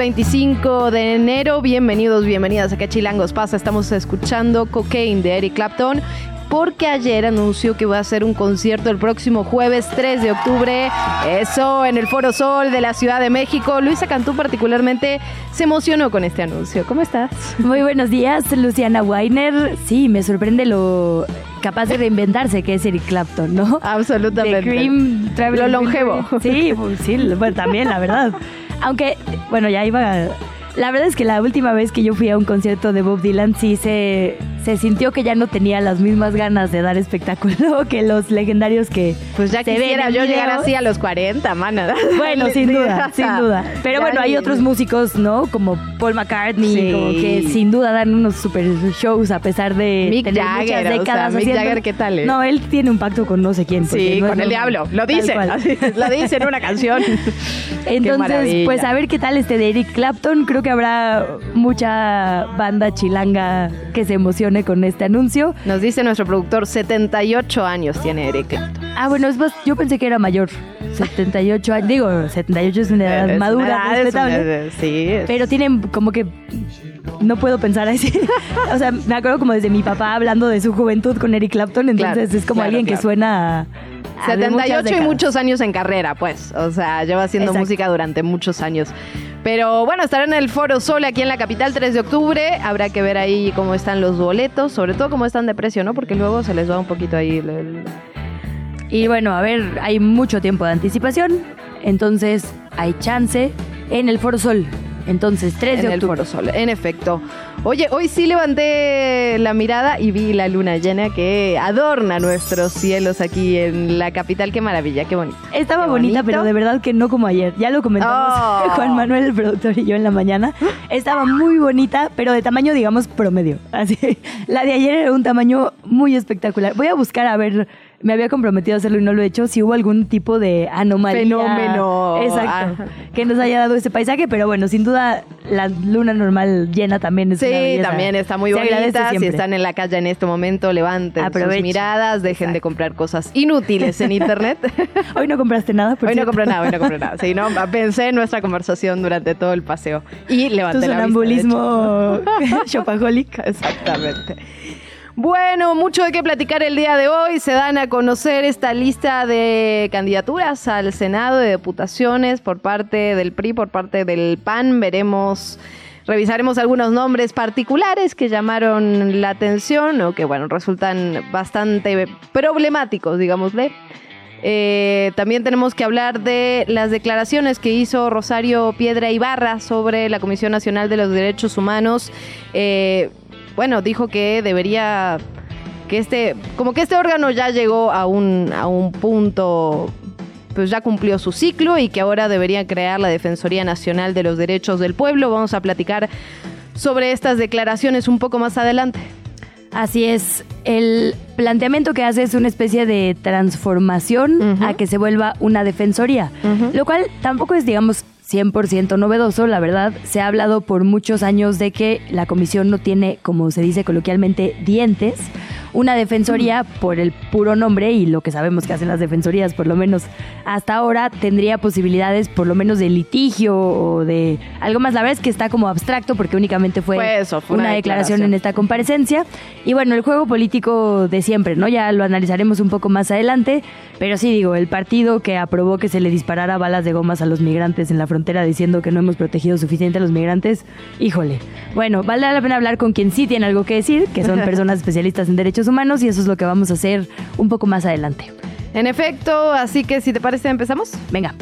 25 de enero. Bienvenidos, bienvenidas a Que Chilangos pasa. Estamos escuchando Cocaine de Eric Clapton. Porque ayer anunció que va a hacer un concierto el próximo jueves 3 de octubre. Eso, en el Foro Sol de la Ciudad de México. Luisa Cantú particularmente se emocionó con este anuncio. ¿Cómo estás? Muy buenos días, Luciana Weiner. Sí, me sorprende lo capaz de reinventarse que es Eric Clapton, ¿no? Absolutamente. The Cream, Lo longevo. Sí, pues, sí, bueno, también, la verdad. Aunque, bueno, ya iba... La verdad es que la última vez que yo fui a un concierto de Bob Dylan sí se, se sintió que ya no tenía las mismas ganas de dar espectáculo que los legendarios que Pues ya se quisiera yo llegar así a los 40, mana. Bueno, sin duda, sin duda. Pero Ya bueno, hay otros músicos, ¿no? Como Paul McCartney, Sí. como que sin duda dan unos super shows a pesar de Mick tener Jagger, muchas o sea, décadas Mick haciendo- Jagger, ¿qué tal, eh? No, él tiene un pacto con no sé quién. Sí, no con el diablo. Lo dice. Lo dice en una canción. Entonces, pues a ver qué tal este de Eric Clapton. Creo que habrá mucha banda chilanga que se emocione con este anuncio. Nos dice nuestro productor, 78 años tiene Eric Clapton. Ah, bueno, es más, yo pensé que era mayor. 78 años. Digo, 78 es una edad Es madura, una edad, es respetable. una edad, Sí. es- Pero tienen como que no puedo pensar así. o sea, me acuerdo como desde mi papá hablando de su juventud con Eric Clapton, entonces Claro, es como claro, alguien que suena a, 78 y muchos años en carrera, pues. O sea, lleva haciendo Exacto. música durante muchos años. Pero bueno, estará en el Foro Sol aquí en la capital 3 de octubre. Habrá que ver ahí cómo están los boletos, sobre todo cómo están de precio, ¿no? Porque luego se les va un poquito ahí el- el, Y bueno, a ver, hay mucho tiempo de anticipación, entonces hay chance en el Foro Sol. Entonces, 3 en de el octubre. Foro Sol, en efecto. Oye, hoy sí levanté la mirada y vi la luna llena que adorna nuestros cielos aquí en la capital. Qué maravilla, qué bonito. Estaba Qué bonita, bonito. pero de verdad que no como ayer. Ya lo comentamos Oh. Juan Manuel, el productor, y yo en la mañana. Estaba muy bonita, pero de tamaño, digamos, promedio. Así. La de ayer era un tamaño muy espectacular. Voy a buscar a ver. Me había comprometido a hacerlo y no lo he hecho. Si hubo algún tipo de anomalía. Fenómeno. Exacto. Ah. Que nos haya dado ese paisaje. Pero bueno, sin duda, la luna normal llena también es una Sí, belleza. también está muy Se bonita. Si están en la calle en este momento, levanten sus miradas, dejen de comprar cosas inútiles en internet. Hoy no compraste nada, por hoy no compré nada, hoy no compré nada. Sí, no, pensé en nuestra conversación durante todo el paseo y Tu levanté la vista, sonambulismo. Exactamente. Bueno, mucho de qué platicar el día de hoy. Se dan a conocer esta lista de candidaturas al Senado de Diputaciones por parte del PRI, por parte del PAN. Veremos, revisaremos algunos nombres particulares que llamaron la atención o que, bueno, resultan bastante problemáticos, digámosle. Eh, también tenemos que hablar de las declaraciones que hizo Rosario Piedra Ibarra sobre la Comisión Nacional de los Derechos Humanos. Eh, bueno, dijo que debería, que este, como que este órgano ya llegó a un, a un punto, pues ya cumplió su ciclo y que ahora debería crear la Defensoría Nacional de los Derechos del Pueblo. Vamos a platicar sobre estas declaraciones un poco más adelante. Así es, el planteamiento que hace es una especie de transformación a que se vuelva una defensoría, lo cual tampoco es, digamos, 100% novedoso, la verdad, se ha hablado por muchos años de que la comisión no tiene, como se dice coloquialmente, dientes. Una defensoría, por el puro nombre y lo que sabemos que hacen las defensorías, por lo menos hasta ahora, tendría posibilidades por lo menos de litigio o de algo más. La verdad es que está como abstracto porque únicamente fue, eso, fue una, una declaración declaración. en esta comparecencia. Y bueno, el juego político de siempre, ¿no? Ya lo analizaremos un poco más adelante. Pero sí, digo, el partido que aprobó que se le disparara balas de gomas a los migrantes en la frontera diciendo que no hemos protegido suficiente a los migrantes, híjole. Bueno, vale la pena hablar con quien sí tiene algo que decir, que son personas especialistas en derechos humanos, y eso es lo que vamos a hacer un poco más adelante. En efecto, así que si te parece empezamos. Venga.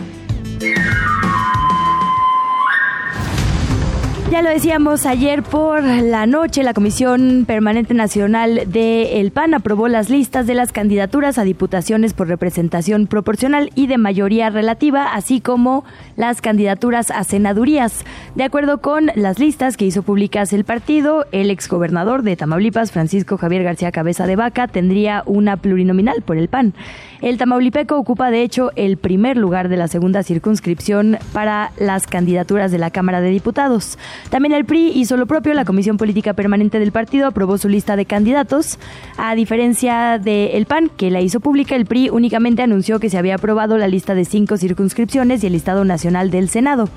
Ya lo decíamos ayer por la noche, la Comisión Permanente Nacional de El PAN aprobó las listas de las candidaturas a diputaciones por representación proporcional y de mayoría relativa, así como las candidaturas a senadurías. De acuerdo con las listas que hizo públicas el partido, el exgobernador de Tamaulipas, Francisco Javier García Cabeza de Vaca, tendría una plurinominal por el PAN. El tamaulipeco ocupa de hecho el primer lugar de la segunda circunscripción para las candidaturas de la Cámara de Diputados. También el PRI hizo lo propio, la Comisión Política Permanente del partido aprobó su lista de candidatos. A diferencia del PAN, que la hizo pública, el PRI únicamente anunció que se había aprobado la lista de cinco circunscripciones y el listado nacional del Senado.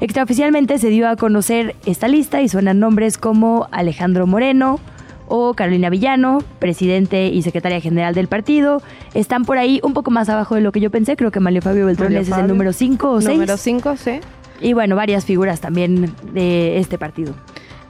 Extraoficialmente se dio a conocer esta lista y suenan nombres como Alejandro Moreno, o Carolina Villano, presidente y secretaria general del partido. Están por ahí un poco más abajo de lo que yo pensé. Creo que Mario Fabio Beltrones Mario es el número 5 o 6. Número 5, sí. Y bueno, varias figuras también de este partido.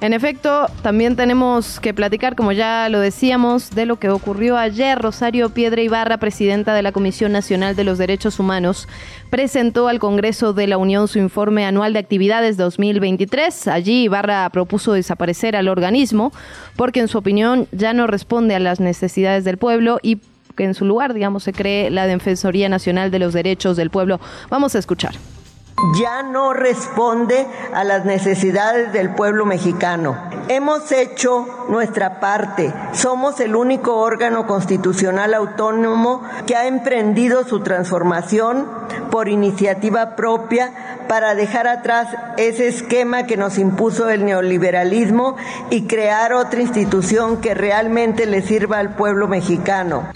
En efecto, también tenemos que platicar, como ya lo decíamos, de lo que ocurrió ayer. Rosario Piedra Ibarra, presidenta de la Comisión Nacional de los Derechos Humanos, presentó al Congreso de la Unión su informe anual de actividades 2023. Allí Ibarra propuso desaparecer al organismo porque en su opinión ya no responde a las necesidades del pueblo y que en su lugar, digamos, se cree la Defensoría Nacional de los Derechos del Pueblo. Vamos a escuchar. Ya no responde a las necesidades del pueblo mexicano. Hemos hecho nuestra parte. Somos el único órgano constitucional autónomo que ha emprendido su transformación por iniciativa propia para dejar atrás ese esquema que nos impuso el neoliberalismo y crear otra institución que realmente le sirva al pueblo mexicano.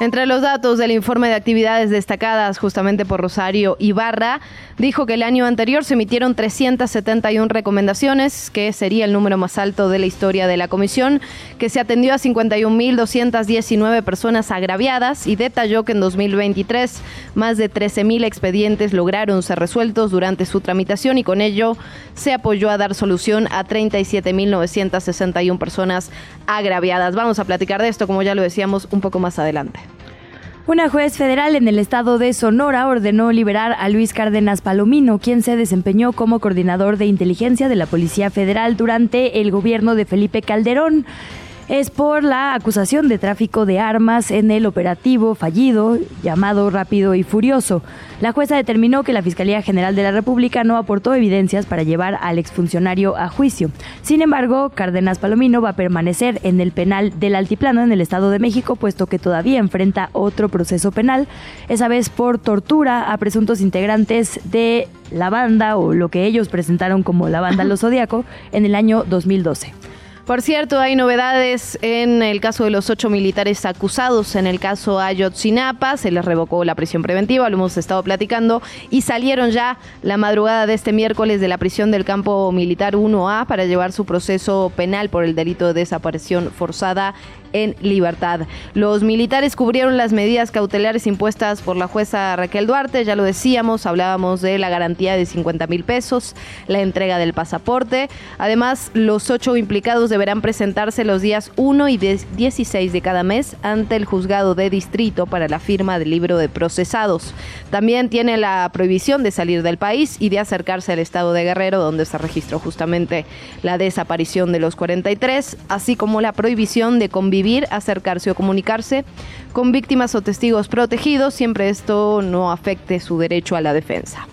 Entre los datos del informe de actividades destacadas justamente por Rosario Ibarra, dijo que el año anterior se emitieron 371 recomendaciones, que sería el número más alto de la historia de la comisión, que se atendió a 51.219 personas agraviadas y detalló que en 2023 más de 13.000 expedientes lograron ser resueltos durante su tramitación y con ello se apoyó a dar solución a 37.961 personas agraviadas. Vamos a platicar de esto, como ya lo decíamos, un poco más adelante. Una juez federal en el estado de Sonora ordenó liberar a Luis Cárdenas Palomino, quien se desempeñó como coordinador de inteligencia de la Policía Federal durante el gobierno de Felipe Calderón. Es por la acusación de tráfico de armas en el operativo fallido llamado Rápido y Furioso. La jueza determinó que la Fiscalía General de la República no aportó evidencias para llevar al exfuncionario a juicio. Sin embargo, Cárdenas Palomino va a permanecer en el penal del Altiplano en el Estado de México, puesto que todavía enfrenta otro proceso penal, esa vez por tortura a presuntos integrantes de la banda o lo que ellos presentaron como la banda Los Zodíaco en el año 2012. Por cierto, hay novedades en el caso de los ocho militares acusados. En el caso Ayotzinapa se les revocó la prisión preventiva, lo hemos estado platicando, y salieron ya la madrugada de este miércoles de la prisión del campo militar 1A para llevar su proceso penal por el delito de desaparición forzada en libertad. Los militares cubrieron las medidas cautelares impuestas por la jueza Raquel Duarte, ya lo decíamos, hablábamos de la garantía de 50 mil pesos, la entrega del pasaporte. Además, los ocho implicados deberán presentarse los días 1 y 16 de cada mes ante el juzgado de distrito para la firma del libro de procesados. También tiene la prohibición de salir del país y de acercarse al estado de Guerrero, donde se registró justamente la desaparición de los 43, así como la prohibición de convivir, acercarse o comunicarse con víctimas o testigos protegidos, siempre esto no afecte su derecho a la defensa.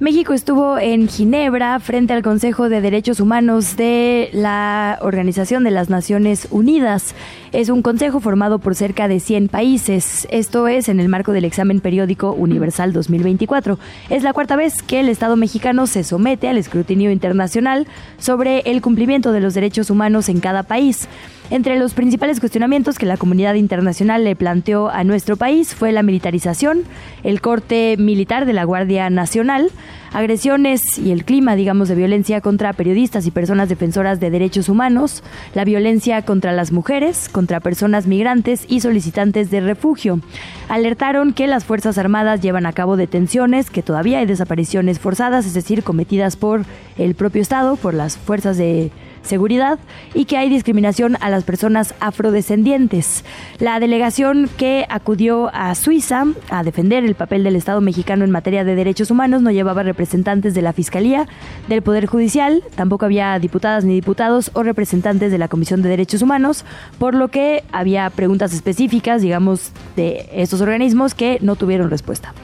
México estuvo en Ginebra frente al Consejo de Derechos Humanos de la Organización de las Naciones Unidas. Es un consejo formado por cerca de 100 países. Esto es en el marco del examen periódico universal 2024. Es la cuarta vez que el Estado mexicano se somete al escrutinio internacional sobre el cumplimiento de los derechos humanos en cada país. Entre los principales cuestionamientos que la comunidad internacional le planteó a nuestro país fue la militarización, el corte militar de la Guardia Nacional, agresiones y el clima, digamos, de violencia contra periodistas y personas defensoras de derechos humanos, la violencia contra las mujeres, contra personas migrantes y solicitantes de refugio. Alertaron que las Fuerzas Armadas llevan a cabo detenciones, que todavía hay desapariciones forzadas, es decir, cometidas por el propio Estado, por las fuerzas de seguridad y que hay discriminación a las personas afrodescendientes. La delegación que acudió a Suiza a defender el papel del Estado mexicano en materia de derechos humanos no llevaba representantes de la Fiscalía, del Poder Judicial, tampoco había diputadas ni diputados o representantes de la Comisión de Derechos Humanos, por lo que había preguntas específicas, digamos, de estos organismos que no tuvieron respuesta.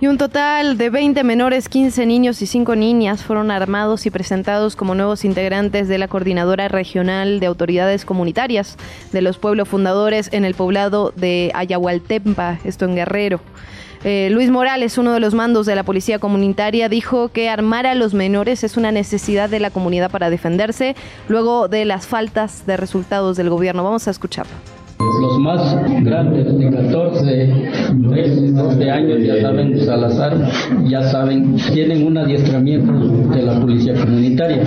Y un total de 20 menores, 15 niños y 5 niñas fueron armados y presentados como nuevos integrantes de la Coordinadora Regional de Autoridades Comunitarias de los Pueblos Fundadores en el poblado de Ayahualtempa, esto en Guerrero. Eh, Luis Morales, uno de los mandos de la Policía Comunitaria, dijo que armar a los menores es una necesidad de la comunidad para defenderse luego de las faltas de resultados del gobierno. Vamos a escucharlo. Los más grandes de 14, 13, 12 años ya saben armas, ya saben, tienen un adiestramiento de la policía comunitaria.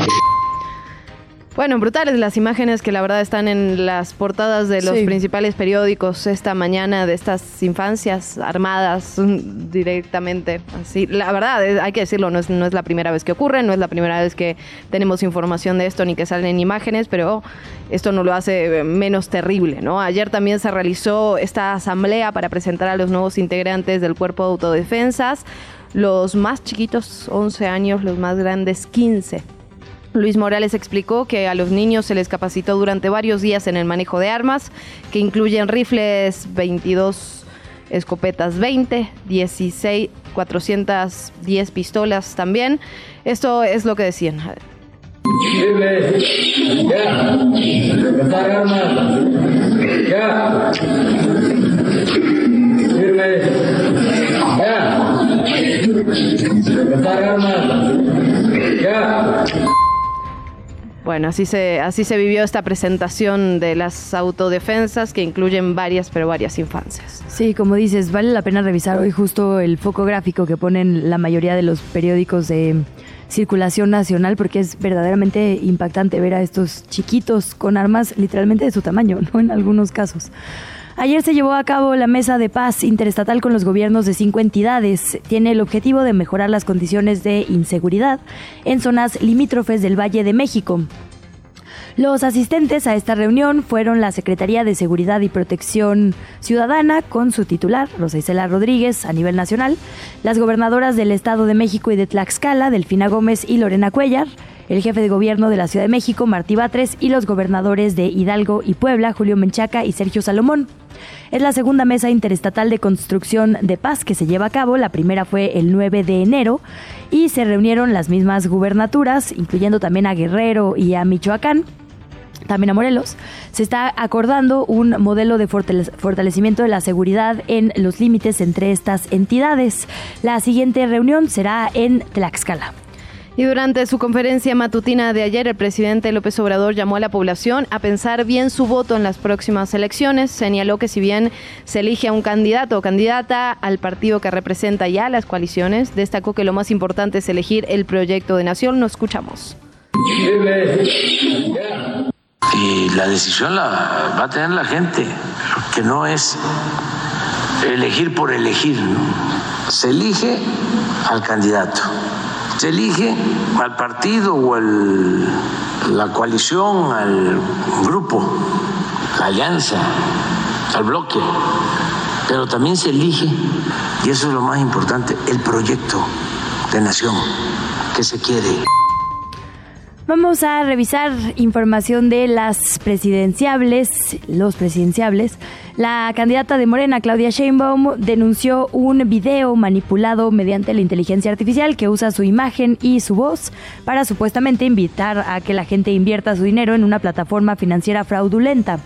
Bueno, brutales las imágenes que la verdad están en las portadas de los Sí. principales periódicos esta mañana de estas infancias armadas directamente. Así, la verdad, es- hay que decirlo, no es, no es la primera vez que ocurre, no es la primera vez que tenemos información de esto ni que salen imágenes, pero esto no lo hace menos terrible, ¿no? Ayer también se realizó esta asamblea para presentar a los nuevos integrantes del cuerpo de autodefensas, los más chiquitos 11 años, los más grandes 15. Luis Morales explicó que a los niños se les capacitó durante varios días en el manejo de armas, que incluyen rifles 22, escopetas 20, 16, 410 pistolas también. Esto es lo que decían. Libre, ya, armas, ya, ya. Bueno, así se, así se vivió esta presentación de las autodefensas que incluyen varias, pero varias infancias. Sí, como dices, vale la pena revisar hoy justo el foco gráfico que ponen la mayoría de los periódicos de circulación nacional porque es verdaderamente impactante ver a estos chiquitos con armas literalmente de su tamaño, ¿no? En algunos casos. Ayer se llevó a cabo la mesa de paz interestatal con los gobiernos de cinco entidades. Tiene el objetivo de mejorar las condiciones de inseguridad en zonas limítrofes del Valle de México. Los asistentes a esta reunión fueron la Secretaría de Seguridad y Protección Ciudadana con su titular, Rosa Isela Rodríguez, a nivel nacional, las gobernadoras del Estado de México y de Tlaxcala, Delfina Gómez y Lorena Cuellar, el jefe de gobierno de la Ciudad de México, Martí Batres, y los gobernadores de Hidalgo y Puebla, Julio Menchaca y Sergio Salomón. Es la segunda mesa interestatal de construcción de paz que se lleva a cabo. La primera fue el 9 de enero y se reunieron las mismas gubernaturas, incluyendo también a Guerrero y a Michoacán también a Morelos, se está acordando un modelo de fortale- fortalecimiento de la seguridad en los límites entre estas entidades. La siguiente reunión será en Tlaxcala. Y durante su conferencia matutina de ayer, el presidente López Obrador llamó a la población a pensar bien su voto en las próximas elecciones. Señaló que si bien se elige a un candidato o candidata al partido que representa ya las coaliciones, destacó que lo más importante es elegir el proyecto de nación. Nos escuchamos. Y la decisión la va a tener la gente, que no es elegir por elegir, se elige al candidato, se elige al partido o la coalición, al grupo, la alianza, al bloque, pero también se elige, y eso es lo más importante, el proyecto de nación que se quiere. Vamos a revisar información de las presidenciables, los presidenciables. La candidata de Morena, Claudia Sheinbaum, denunció un video manipulado mediante la inteligencia artificial que usa su imagen y su voz para supuestamente invitar a que la gente invierta su dinero en una plataforma financiera fraudulenta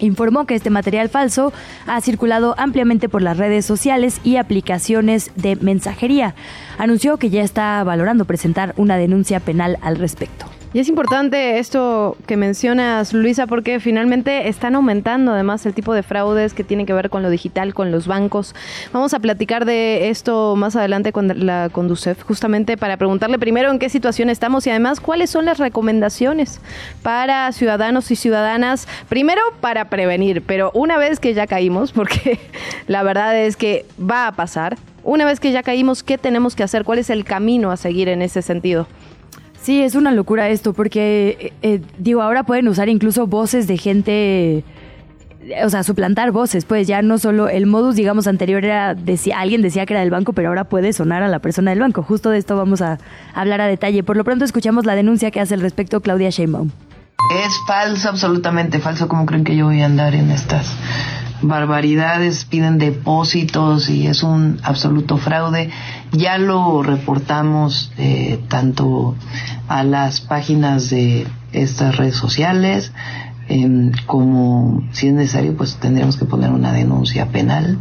informó que este material falso ha circulado ampliamente por las redes sociales y aplicaciones de mensajería. Anunció que ya está valorando presentar una denuncia penal al respecto. Y es importante esto que mencionas, Luisa, porque finalmente están aumentando además el tipo de fraudes que tienen que ver con lo digital, con los bancos. Vamos a platicar de esto más adelante con la Conducef, justamente para preguntarle primero en qué situación estamos y además cuáles son las recomendaciones para ciudadanos y ciudadanas, primero para prevenir, pero una vez que ya caímos, porque la verdad es que va a pasar, una vez que ya caímos, ¿qué tenemos que hacer? ¿Cuál es el camino a seguir en ese sentido? Sí, es una locura esto, porque, eh, eh, digo, ahora pueden usar incluso voces de gente, o sea, suplantar voces, pues ya no solo el modus, digamos, anterior era, decía, alguien decía que era del banco, pero ahora puede sonar a la persona del banco. Justo de esto vamos a hablar a detalle. Por lo pronto escuchamos la denuncia que hace al respecto Claudia Sheinbaum. Es falso, absolutamente falso. ¿Cómo creen que yo voy a andar en estas barbaridades? Piden depósitos y es un absoluto fraude. Ya lo reportamos eh, tanto a las páginas de estas redes sociales em, como si es necesario pues tendríamos que poner una denuncia penal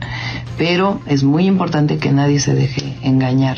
pero es muy importante que nadie se deje engañar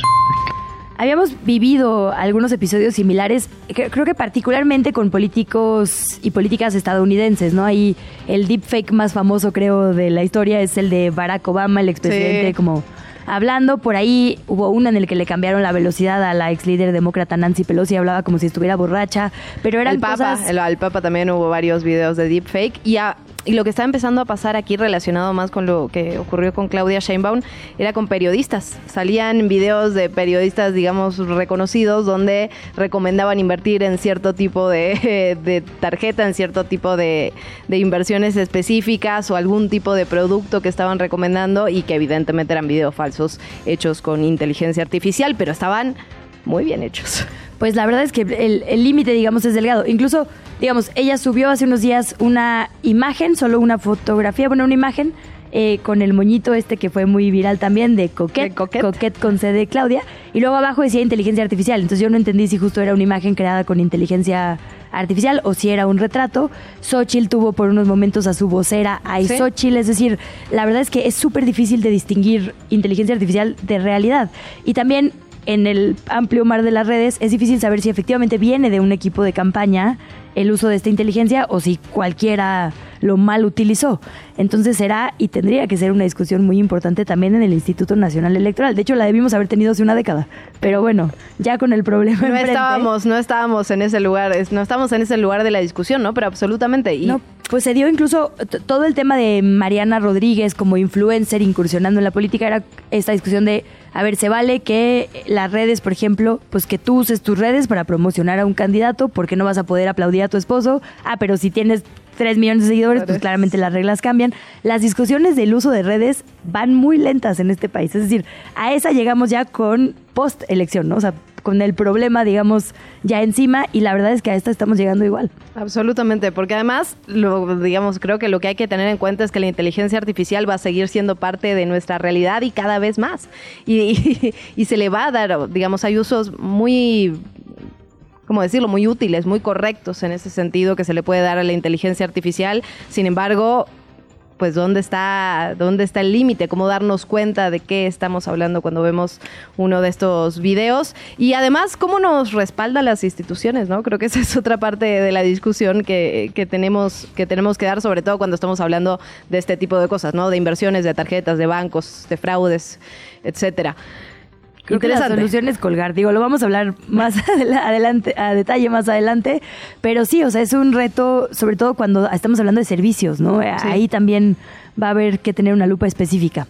Habíamos vivido algunos episodios similares, creo que particularmente con políticos y políticas estadounidenses, ¿no? Ahí el deepfake más famoso, creo, de la historia es el de Barack Obama, el expresidente, Sí. como hablando. Por ahí hubo uno en el que le cambiaron la velocidad a la ex líder demócrata Nancy Pelosi, hablaba como si estuviera borracha, pero eran el Papa, cosas... el, al Papa también hubo varios videos de deepfake y, a- y lo que está empezando a pasar aquí relacionado más con lo que ocurrió con Claudia Sheinbaum era con periodistas. Salían videos de periodistas, digamos, reconocidos donde recomendaban invertir en cierto tipo de, tarjeta, en cierto tipo de inversiones específicas o algún tipo de producto que estaban recomendando y que evidentemente eran videos falsos hechos con inteligencia artificial, pero estaban muy bien hechos. Pues la verdad es que el límite, digamos, es delgado. Incluso, digamos, ella subió hace unos días una imagen, solo una fotografía, bueno, una imagen eh, con el moñito este que fue muy viral también de Coquette, De Coquette. con C de Claudia, y luego abajo decía inteligencia artificial. Entonces yo no entendí si justo era una imagen creada con inteligencia artificial o si era un retrato. Xochitl tuvo por unos momentos a su vocera, a Sí. Xochitl, es decir, la verdad es que es súper difícil de distinguir inteligencia artificial de realidad. Y también en el amplio mar de las redes es difícil saber si efectivamente viene de un equipo de campaña el uso de esta inteligencia o si cualquiera lo mal utilizó. Entonces será y tendría que ser una discusión muy importante también en el Instituto Nacional Electoral. De hecho, la debimos haber tenido hace una década. Pero bueno, ya con el problema No enfrente- estábamos, no estábamos en ese lugar, no estábamos en ese lugar de la discusión, ¿no? Pero absolutamente. Y No, pues se dio incluso todo el tema de Mariana Rodríguez como influencer incursionando en la política era esta discusión de, a ver, se vale que las redes, por ejemplo, pues que tú uses tus redes para promocionar a un candidato porque no vas a poder aplaudir a tu esposo. Ah, pero si tienes 3 millones de seguidores, pues claramente las reglas cambian. Las discusiones del uso de redes van muy lentas en este país. Es decir, a esa llegamos ya con post elección, ¿no? O sea, con el problema, digamos, ya encima y la verdad es que a esta estamos llegando igual. Absolutamente, porque además, lo, digamos, creo que lo que hay que tener en cuenta es que la inteligencia artificial va a seguir siendo parte de nuestra realidad y cada vez más. Y, y- y se le va a dar, digamos, hay usos muy, ¿cómo decirlo?, muy útiles, muy correctos en ese sentido que se le puede dar a la inteligencia artificial. Sin embargo, pues dónde está dónde está el límite, cómo darnos cuenta de qué estamos hablando cuando vemos uno de estos videos y además cómo nos respaldan las instituciones, ¿no? Creo que esa es otra parte de la discusión que, que tenemos que tenemos que dar, sobre todo cuando estamos hablando de este tipo de cosas, ¿no? De inversiones, de tarjetas, de bancos, de fraudes, etcétera. Creo que la solución es colgar. Digo, lo vamos a hablar más adela- adelante, a detalle más adelante. Pero sí, o sea, es un reto, sobre todo cuando estamos hablando de servicios, ¿no? Ahí también va a haber que tener una lupa específica.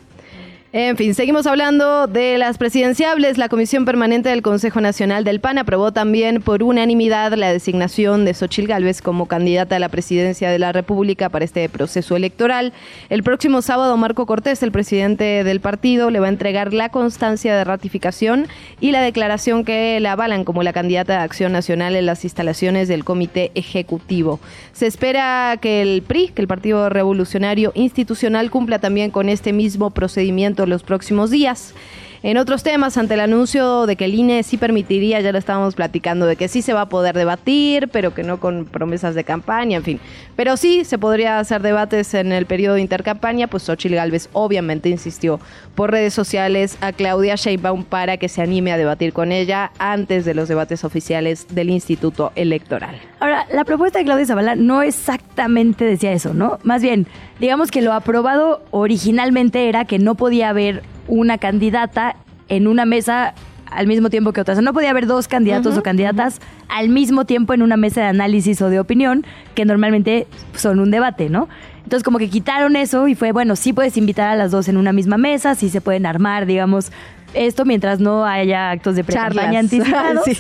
En fin, seguimos hablando de las presidenciables. La Comisión Permanente del Consejo Nacional del PAN aprobó también por unanimidad la designación de Xochil Gálvez como candidata a la presidencia de la República para este proceso electoral. El próximo sábado, Marco Cortés, el presidente del partido, le va a entregar la constancia de ratificación y la declaración que la avalan como la candidata de Acción Nacional en las instalaciones del Comité Ejecutivo. Se espera que el PRI, que el Partido Revolucionario Institucional, cumpla también con este mismo procedimiento los próximos días. En otros temas, ante el anuncio de que el INE sí permitiría, ya lo estábamos platicando, de que sí se va a poder debatir, pero que no con promesas de campaña, en fin. Pero sí se podría hacer debates en el periodo de intercampaña, pues Xochitl Galvez obviamente insistió por redes sociales a Claudia Sheinbaum para que se anime a debatir con ella antes de los debates oficiales del Instituto Electoral. Ahora, la propuesta de Claudia Zavala no exactamente decía eso, ¿no? Más bien, digamos que lo aprobado originalmente era que no podía haber una candidata en una mesa al mismo tiempo que otra. O sea, no podía haber dos candidatos o candidatas al mismo tiempo en una mesa de análisis o de opinión, que normalmente son un debate, ¿no? Entonces como que quitaron eso y fue, bueno, sí puedes invitar a las dos en una misma mesa, sí se pueden armar, digamos, esto mientras no haya actos de pre-campaña anticipados. Sí.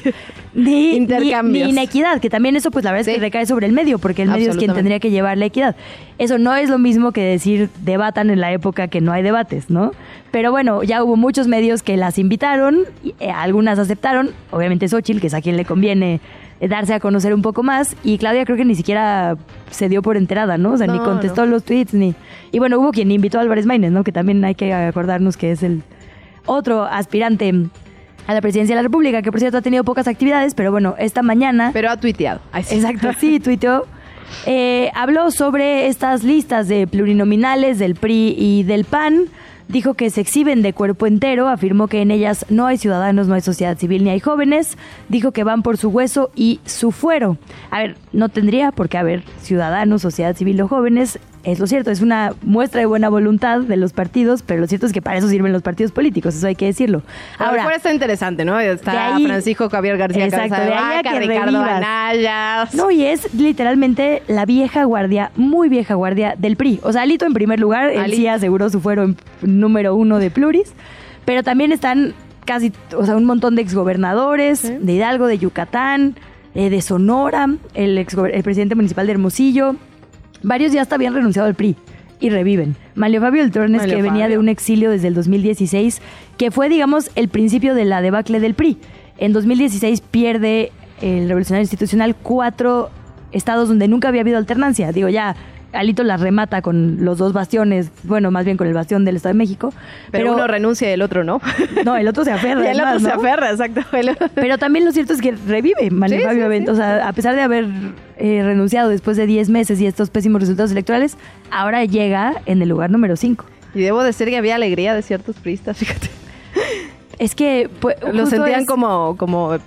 Ni, Intercambios. Ni, ni inequidad, que también eso pues la verdad es que recae sobre el medio, porque el medio es quien tendría que llevar la equidad. Eso no es lo mismo que decir debatan en la época que no hay debates, ¿no? Pero bueno, ya hubo muchos medios que las invitaron, y, eh, algunas aceptaron, obviamente Xochitl, que es a quien le conviene darse a conocer un poco más, y Claudia creo que ni siquiera se dio por enterada, ¿no? O sea, ni No, contestó los tweets, ni... Y bueno, hubo quien invitó a Álvarez Maínez, ¿no? Que también hay que acordarnos que es el otro aspirante a la presidencia de la República, que por cierto ha tenido pocas actividades, pero bueno, esta mañana... Pero ha tuiteado. Sí. Exacto, sí, tuiteó. Eh, habló sobre estas listas de plurinominales del PRI y del PAN. Dijo que se exhiben de cuerpo entero, afirmó que en ellas no hay ciudadanos, no hay sociedad civil ni hay jóvenes. Dijo que van por su hueso y su fuero. A ver, no tendría por qué haber ciudadanos, sociedad civil o jóvenes. Es lo cierto, es una muestra de buena voluntad de los partidos, pero lo cierto es que para eso sirven los partidos políticos, eso hay que decirlo. Ahora, fuera está interesante, ¿no? de Está ahí- Francisco Javier García Exacto, Cabeza de de ahí a Vaca, que Ricardo. Anaya. No, y es literalmente la vieja guardia, muy vieja guardia del PRI. O sea, Alito en primer lugar, él sí aseguró su fuero en número uno de pluris, pero también están casi, o sea, un montón de exgobernadores, de Hidalgo, de Yucatán, eh, de Sonora, el, exgober- el presidente municipal de Hermosillo. Varios ya hasta habían renunciado al PRI y reviven. Manlio Fabio del Tornes, que venía de un exilio desde el 2016, que fue, digamos, el principio de la debacle del PRI. En 2016 pierde el Revolucionario Institucional cuatro estados donde nunca había habido alternancia. Digo, ya Alito las remata con los dos bastiones, bueno, más bien con el bastión del Estado de México. Pero, uno renuncia y el otro no. No, el otro se aferra. y el otro se aferra, exacto. Pero también lo cierto es que revive Manlio Sí, Fabio sí, O sea, a pesar de haber eh, renunciado después de 10 meses y estos pésimos resultados electorales, ahora llega en el lugar número 5. Y debo decir que había alegría de ciertos priistas, fíjate. Es que pues, Lo sentían es- como, como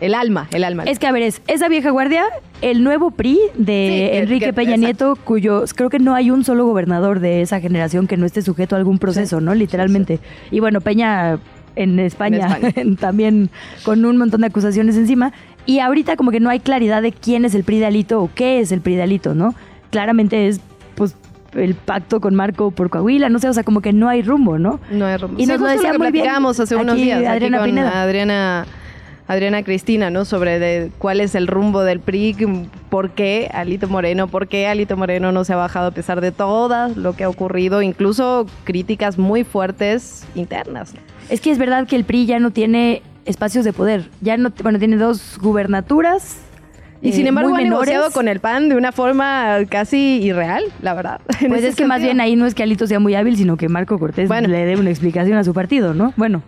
el alma, el alma. Es que, a ver, es esa vieja guardia, el nuevo PRI de Sí, Enrique que- Peña exacto. Nieto, cuyo creo que no hay un solo gobernador de esa generación que no esté sujeto a algún proceso, ¿no? Literalmente. Y bueno, Peña en España, En también con un montón de acusaciones encima. Y ahorita como que no hay claridad de quién es el PRI de Alito o qué es el PRI de Alito, ¿no? Claramente es, pues, el pacto con Marco por Coahuila, no sé, o sea, como que no hay rumbo, ¿no? No es rumbo. Y nos lo decía que muy bien hace unos días aquí Adriana con Pineda. Adriana Adriana Cristina, ¿no? Sobre de cuál es el rumbo del PRI, por qué Alito Moreno, por qué Alito Moreno no se ha bajado a pesar de todo lo que ha ocurrido, incluso críticas muy fuertes internas. Es que es verdad que el PRI ya no tiene espacios de poder. Ya no, bueno, tiene dos gubernaturas. Y eh, sin embargo muy ha menores. negociado con el PAN de una forma casi irreal, la verdad. Pues es que más bien ahí no es que Alito sea muy hábil, sino que Marco Cortés Bueno. le dé una explicación a su partido, ¿no? Bueno.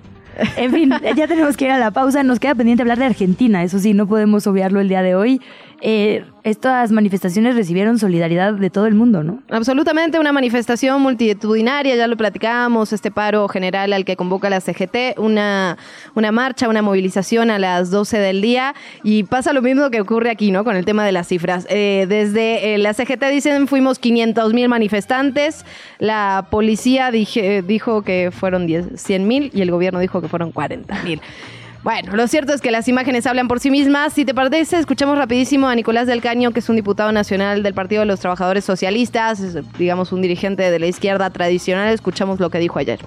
En fin, ya tenemos que ir a la pausa. Nos queda pendiente hablar de Argentina. Eso sí, no podemos obviarlo el día de hoy. Eh, estas manifestaciones recibieron solidaridad de todo el mundo, ¿no? Absolutamente, una manifestación multitudinaria, ya lo platicábamos, este paro general al que convoca la CGT, una, una marcha, una movilización a las 12 del día y pasa lo mismo que ocurre aquí, ¿no? Con el tema de las cifras. Eh, desde eh, la CGT dicen fuimos 500 mil manifestantes, la policía dije- dijo que fueron 100 mil y el gobierno dijo que fueron 40 mil. Bueno, lo cierto es que las imágenes hablan por sí mismas. Si te parece, escuchamos rapidísimo a Nicolás del Caño, que es un diputado nacional del Partido de los Trabajadores Socialistas, digamos un dirigente de la izquierda tradicional. Escuchamos lo que dijo ayer.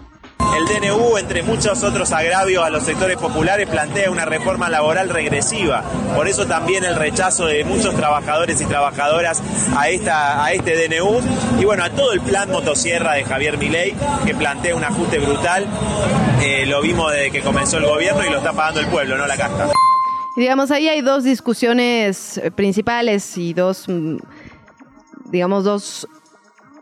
El DNU, entre muchos otros agravios a los sectores populares, plantea una reforma laboral regresiva. Por eso también el rechazo de muchos trabajadores y trabajadoras a, esta, a este DNU. Y bueno, a todo el plan motosierra de Javier Milei, que plantea un ajuste brutal. Eh, lo vimos desde que comenzó el gobierno y lo está pagando el pueblo, no la casta. Digamos, ahí hay dos discusiones eh, principales y dos, mm, digamos, dos,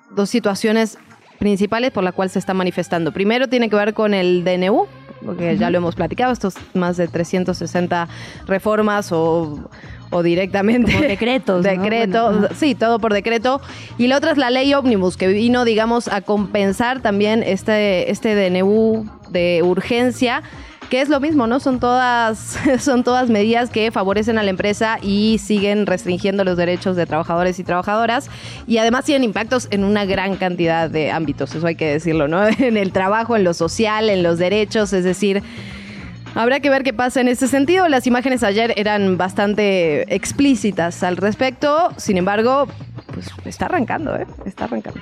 dos situaciones principales por las cuales se está manifestando. Primero tiene que ver con el DNU, porque ya lo hemos platicado, estos más de 360 reformas o, o directamente... Como decretos, ¿no? Decreto, Bueno, sí, todo por decreto. Y la otra es la ley ómnibus, que vino, digamos, a compensar también este, este DNU de urgencia que es lo mismo, ¿no? Son todas, son todas medidas que favorecen a la empresa y siguen restringiendo los derechos de trabajadores y trabajadoras y además tienen impactos en una gran cantidad de ámbitos, eso hay que decirlo, ¿no? En el trabajo, en lo social, en los derechos, es decir, Habrá que ver qué pasa en ese sentido. Las imágenes ayer eran bastante explícitas al respecto. Sin embargo, pues está arrancando, ¿eh? Está arrancando.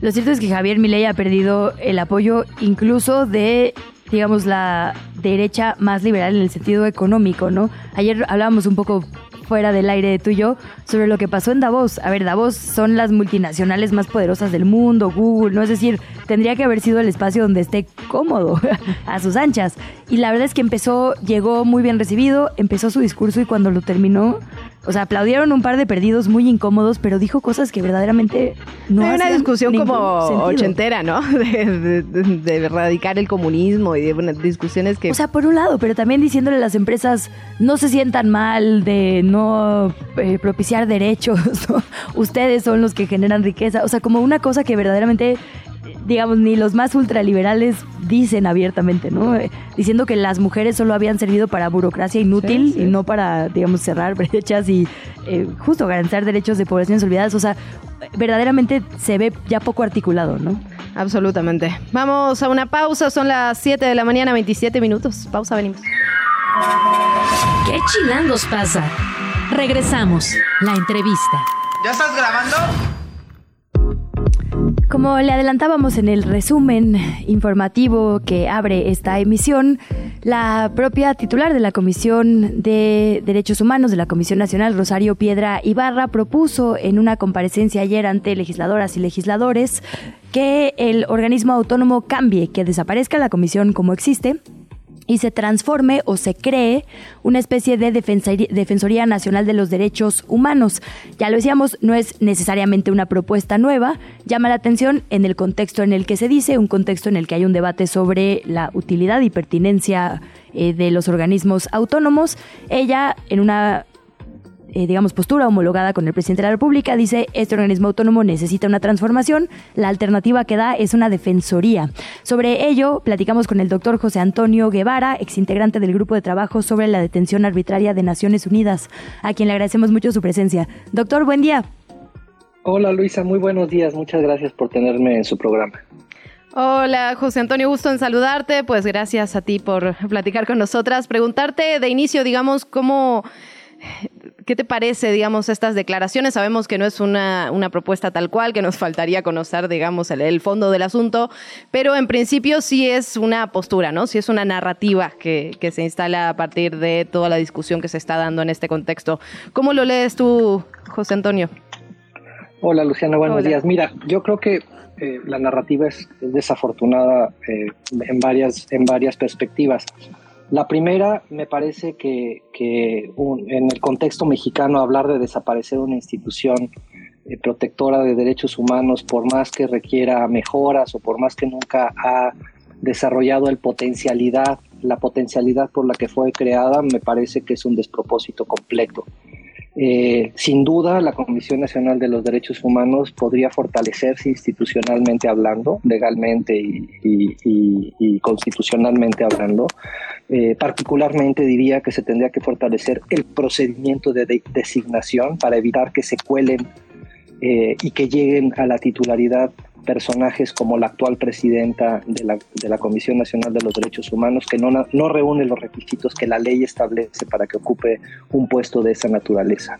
Lo cierto es que Javier Milei ha perdido el apoyo incluso de, digamos, la derecha más liberal en el sentido económico, ¿no? Ayer hablábamos un poco fuera del aire tú y yo sobre lo que pasó en Davos. A ver, Davos son las multinacionales más poderosas del mundo, Google, ¿no? Es decir, tendría que haber sido el espacio donde esté cómodo, a sus anchas. Y la verdad es que empezó, llegó muy bien recibido, empezó su discurso y cuando lo terminó, o sea, aplaudieron un par de perdidos muy incómodos, pero dijo cosas que verdaderamente no Hay una discusión como sentido. ochentera, ¿no? De, de- de erradicar el comunismo y de bueno, discusiones que... O sea, por un lado, pero también diciéndole a las empresas no se sientan mal de no eh, propiciar derechos, ¿no? ustedes son los que generan riqueza, o sea, como una cosa que verdaderamente, digamos, ni los más ultraliberales dicen abiertamente, ¿no? Eh, diciendo que las mujeres solo habían servido para burocracia inútil Sí, sí. y no para, digamos, cerrar brechas y eh, justo garantizar derechos de poblaciones olvidadas, o sea, verdaderamente se ve ya poco articulado, ¿no? Absolutamente. Vamos a una pausa, son las 7 de la mañana, 27 minutos. Pausa, venimos. ¿Qué chilangos pasa? Regresamos. La entrevista. ¿Ya estás grabando? Como le adelantábamos en el resumen informativo que abre esta emisión, la propia titular de la Comisión de Derechos Humanos de la Comisión Nacional, Rosario Piedra Ibarra, propuso en una comparecencia ayer ante legisladoras y legisladores que el organismo autónomo cambie, que desaparezca la comisión como existe y se transforme o se cree una especie de Defensoría Nacional de los Derechos Humanos. Ya lo decíamos, no es necesariamente una propuesta nueva, llama la atención en el contexto en el que se dice, un contexto en el que hay un debate sobre la utilidad y pertinencia eh, de los organismos autónomos. Ella, en una eh, digamos, postura homologada con el presidente de la República, dice, este organismo autónomo necesita una transformación, la alternativa que da es una defensoría. Sobre ello, platicamos con el doctor José Antonio Guevara, exintegrante del grupo de trabajo sobre la detención arbitraria de Naciones Unidas, a quien le agradecemos mucho su presencia. Doctor, buen día. Hola Luisa, muy buenos días. Muchas gracias por tenerme en su programa. Hola, José Antonio, gusto en saludarte. Pues gracias a ti por platicar con nosotras. Preguntarte de inicio, digamos, cómo... ¿Qué te parece, digamos, estas declaraciones? Sabemos que no es una, una propuesta tal cual, que nos faltaría conocer, digamos, el, el fondo del asunto, pero en principio sí es una postura, ¿no? Sí es una narrativa que, que se instala a partir de toda la discusión que se está dando en este contexto. ¿Cómo lo lees tú, José Antonio? Hola Luciana, buenos Hola. días. Mira, yo creo que eh, la narrativa es, es desafortunada eh, en, varias, en varias perspectivas. La primera, me parece que, que un- en el contexto mexicano hablar de desaparecer una institución eh, protectora de derechos humanos, por más que requiera mejoras o por más que nunca ha desarrollado el potencialidad, la potencialidad por la que fue creada, me parece que es un despropósito completo. Eh, sin duda, la Comisión Nacional de los Derechos Humanos podría fortalecerse institucionalmente hablando, legalmente y, constitucionalmente hablando. Eh, particularmente diría que se tendría que fortalecer el procedimiento de, de- designación para evitar que se cuelen eh, y que lleguen a la titularidad personajes como la actual presidenta de la, de la Comisión Nacional de los Derechos Humanos, que no, no reúne los requisitos que la ley establece para que ocupe un puesto de esa naturaleza.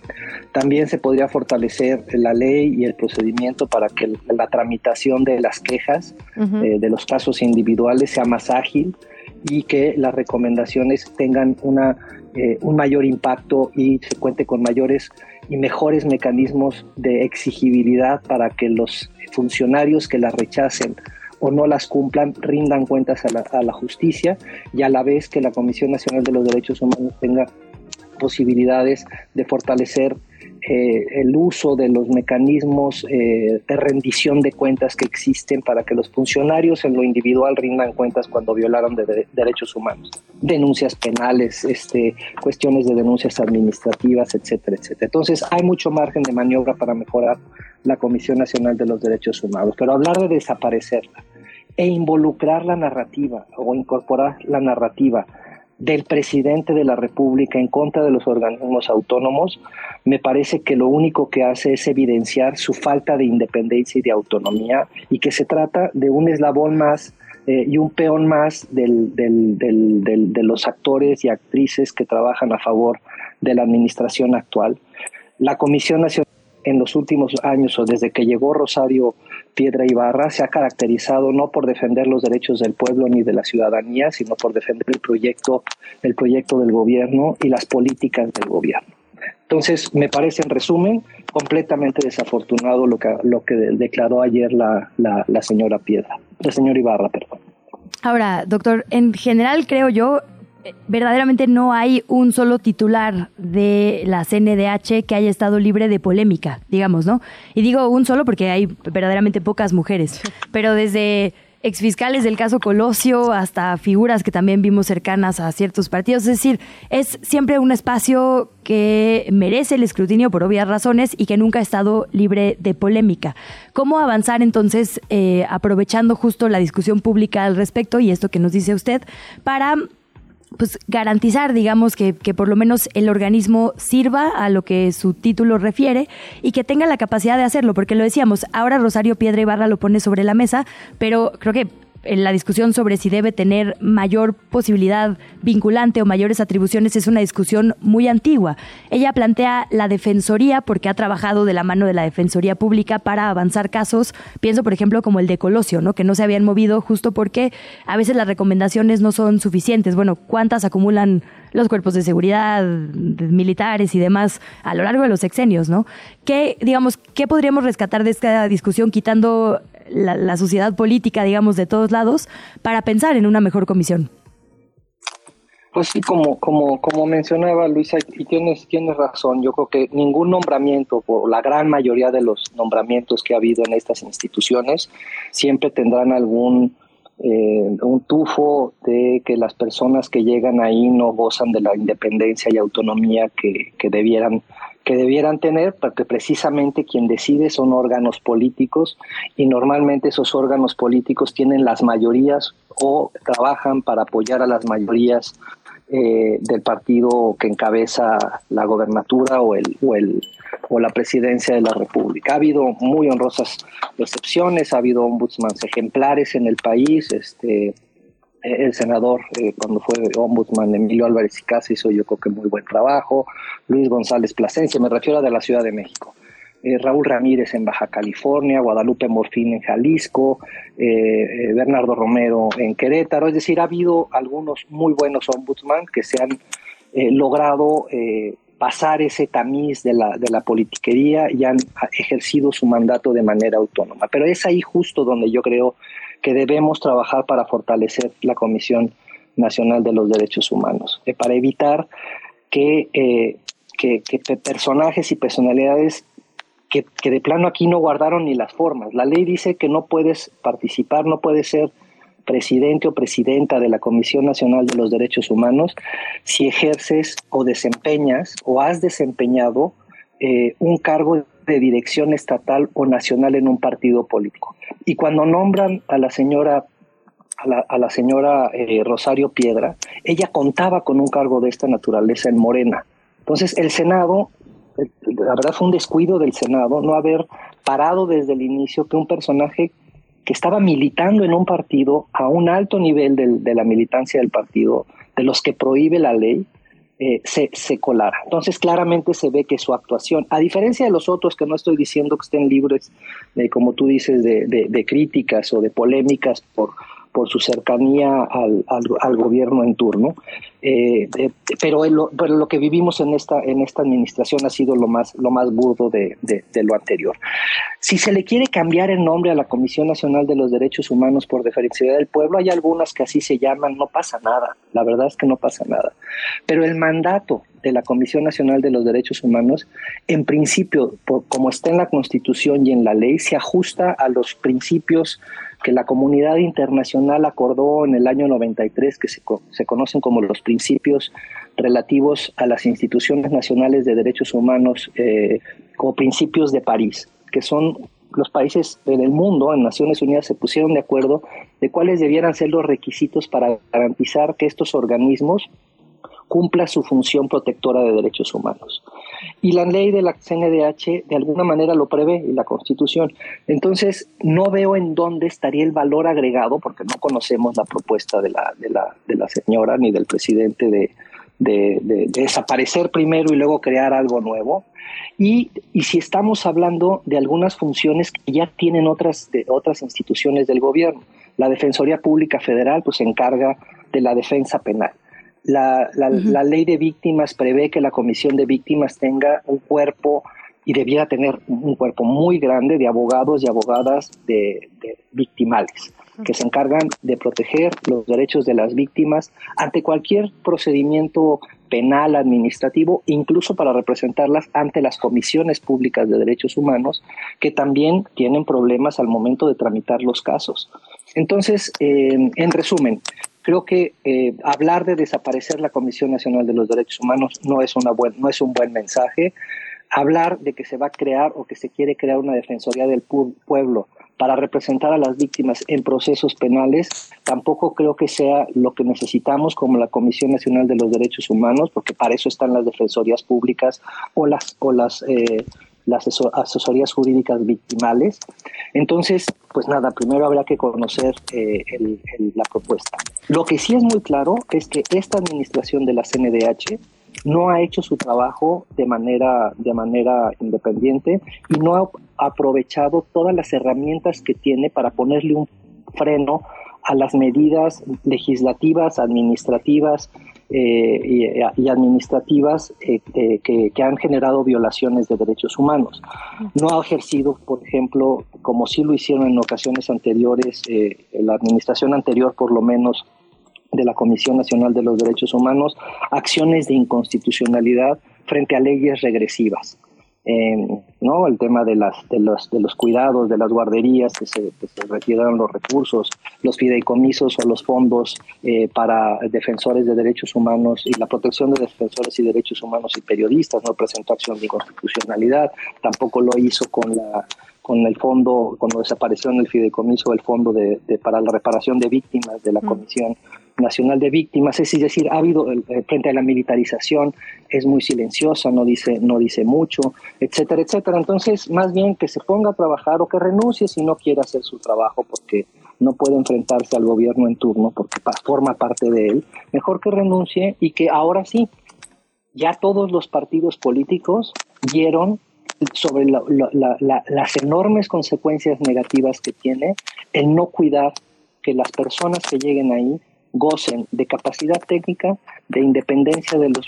También se podría fortalecer la ley y el procedimiento para que la tramitación de las quejas eh, de los casos individuales sea más ágil y que las recomendaciones tengan una, eh, un mayor impacto y se cuente con mayores y mejores mecanismos de exigibilidad para que los funcionarios que las rechacen o no las cumplan rindan cuentas a la, a la justicia y a la vez que la Comisión Nacional de los Derechos Humanos tenga posibilidades de fortalecer el uso de los mecanismos eh, de rendición de cuentas que existen para que los funcionarios en lo individual rindan cuentas cuando violaron de, de- derechos humanos, denuncias penales, este, cuestiones de denuncias administrativas, etcétera, etcétera. Entonces hay mucho margen de maniobra para mejorar la Comisión Nacional de los Derechos Humanos, pero hablar de desaparecerla e involucrar la narrativa o incorporar la narrativa del presidente de la República en contra de los organismos autónomos, me parece que lo único que hace es evidenciar su falta de independencia y de autonomía y que se trata de un eslabón más eh, y un peón más del- del- del- de los actores y actrices que trabajan a favor de la administración actual. La Comisión Nacional en los últimos años o desde que llegó Rosario Piedra Ibarra se ha caracterizado no por defender los derechos del pueblo ni de la ciudadanía, sino por defender el proyecto, el proyecto del gobierno y las políticas del gobierno. Entonces, me parece en resumen completamente desafortunado lo que, lo que declaró ayer la, la, la señora Piedra, la señora Ibarra, perdón. Ahora, doctor, en general creo yo, verdaderamente no hay un solo titular de la CNDH que haya estado libre de polémica, digamos, ¿no? Y digo un solo porque hay verdaderamente pocas mujeres, pero desde exfiscales del caso Colosio hasta figuras que también vimos cercanas a ciertos partidos, es decir, es siempre un espacio que merece el escrutinio por obvias razones y que nunca ha estado libre de polémica. ¿Cómo avanzar entonces, eh, aprovechando justo la discusión pública al respecto y esto que nos dice usted, para pues garantizar, digamos, que, que por lo menos el organismo sirva a lo que su título refiere y que tenga la capacidad de hacerlo, porque lo decíamos, ahora Rosario Piedra Ibarra lo pone sobre la mesa, pero creo que la discusión sobre si debe tener mayor posibilidad vinculante o mayores atribuciones es una discusión muy antigua. Ella plantea la defensoría porque ha trabajado de la mano de la defensoría pública para avanzar casos, pienso por ejemplo como el de Colosio, ¿no? que no se habían movido justo porque a veces las recomendaciones no son suficientes. Bueno, ¿cuántas acumulan los cuerpos de seguridad, militares y demás a lo largo de los sexenios, ¿no? ¿Qué, digamos, qué podríamos rescatar de esta discusión quitando la, sociedad política, digamos, de todos lados, para pensar en una mejor comisión? Pues sí, como, como, como mencionaba Luisa, y tienes, tienes razón, yo creo que ningún nombramiento, o la gran mayoría de los nombramientos que ha habido en estas instituciones, siempre tendrán algún eh, un tufo de que las personas que llegan ahí no gozan de la independencia y autonomía que, que debieran que debieran tener, porque precisamente quien decide son órganos políticos y normalmente esos órganos políticos tienen las mayorías o trabajan para apoyar a las mayorías eh, del partido que encabeza la gobernatura o el, o el o la presidencia de la República. Ha habido muy honrosas excepciones, ha habido ombudsmans ejemplares en el país, este el senador, eh, cuando fue ombudsman Emilio Álvarez y Casa, hizo yo creo que muy buen trabajo. Luis González Plasencia, me refiero a de la Ciudad de México. Eh, Raúl Ramírez en Baja California, Guadalupe Morfín en Jalisco, eh, eh, Bernardo Romero en Querétaro. Es decir, ha habido algunos muy buenos ombudsman que se han logrado pasar ese tamiz de la, de la politiquería y han ejercido su mandato de manera autónoma. Pero es ahí justo donde yo creo que debemos trabajar para fortalecer la Comisión Nacional de los Derechos Humanos, eh, para evitar que, eh, que, que, personajes y personalidades que, que, de plano aquí no guardaron ni las formas. La ley dice que no puedes participar, no puedes ser presidente o presidenta de la Comisión Nacional de los Derechos Humanos si ejerces o desempeñas o has desempeñado eh, un cargo de dirección estatal o nacional en un partido político. Y cuando nombran a la señora a la, señora eh, Rosario Piedra, ella contaba con un cargo de esta naturaleza en Morena. Entonces el Senado, la verdad fue un descuido del Senado no haber parado desde el inicio que un personaje que estaba militando en un partido a un alto nivel de la militancia del partido, de los que prohíbe la ley, eh, se, se colara. Entonces claramente se ve que su actuación, a diferencia de los otros que no estoy diciendo que estén libres, de, como tú dices, de, críticas o de polémicas por, su cercanía al gobierno en turno, eh, de- pero, lo, que vivimos en esta, en esta administración ha sido lo más, lo más burdo de, lo anterior. Si se le quiere cambiar el nombre a la Comisión Nacional de los Derechos Humanos por Defensoría del Pueblo, hay algunas que así se llaman, no pasa nada, la verdad es que no pasa nada. Pero el mandato de la Comisión Nacional de los Derechos Humanos, en principio, por- como está en la Constitución y en la ley, se ajusta a los principios que la comunidad internacional acordó en el año 93, que se, se conocen como los principios relativos a las instituciones nacionales de derechos humanos eh, como principios de París, que son los países en el mundo, en Naciones Unidas, se pusieron de acuerdo de cuáles debieran ser los requisitos para garantizar que estos organismos cumpla su función protectora de derechos humanos. Y la ley de la CNDH de alguna manera lo prevé y la Constitución. Entonces, no veo en dónde estaría el valor agregado, porque no conocemos la propuesta de la, señora ni del presidente de, de, de- de desaparecer primero y luego crear algo nuevo. Y, y si estamos hablando de algunas funciones que ya tienen otras, de, otras instituciones del gobierno, la Defensoría Pública Federal pues, se encarga de la defensa penal. La, la, la ley de víctimas prevé que la comisión de víctimas tenga un cuerpo y debiera tener un cuerpo muy grande de abogados y abogadas de, de victimales que se encargan de proteger los derechos de las víctimas ante cualquier procedimiento penal, administrativo, incluso para representarlas ante las comisiones públicas de derechos humanos, que también tienen problemas al momento de tramitar los casos. Entonces, eh, en resumen, creo que eh, hablar de desaparecer la Comisión Nacional de los Derechos Humanos no es, una buen, no es un buen mensaje. Hablar de que se va a crear o que se quiere crear una Defensoría del pu- Pueblo para representar a las víctimas en procesos penales, tampoco creo que sea lo que necesitamos como la Comisión Nacional de los Derechos Humanos, porque para eso están las defensorías públicas o las, o las, eh, las aseso- asesorías jurídicas victimales. Entonces, pues nada, primero habrá que conocer eh, el- la propuesta. Lo que sí es muy claro es que esta administración de la CNDH no ha hecho su trabajo de manera, de manera independiente y no ha aprovechado todas las herramientas que tiene para ponerle un freno a las medidas legislativas, administrativas eh, y, y administrativas eh, eh, que, que han generado violaciones de derechos humanos. No ha ejercido, por ejemplo, como sí lo hicieron en ocasiones anteriores, eh, la administración anterior por lo menos, de la Comisión Nacional de los Derechos Humanos acciones de inconstitucionalidad frente a leyes regresivas. Eh, ¿no? El tema de, las, de, los, de los cuidados, de las guarderías, que se, que se retiraron los recursos, los fideicomisos o los fondos eh, para defensores de derechos humanos y la protección de defensores y derechos humanos y periodistas, no presentó acción de inconstitucionalidad, tampoco lo hizo con la con el fondo, cuando desapareció en el fideicomiso el fondo de, de, para la reparación de víctimas de la Comisión Nacional de Víctimas, es decir, ha habido frente a la militarización es muy silenciosa, no dice no dice mucho, etcétera, etcétera. Entonces, más bien que se ponga a trabajar o que renuncie si no quiere hacer su trabajo porque no puede enfrentarse al gobierno en turno porque forma parte de él, mejor que renuncie y que ahora sí ya todos los partidos políticos vieron sobre la, la, la, las enormes consecuencias negativas que tiene el no cuidar que las personas que lleguen ahí gocen de capacidad técnica, de independencia de los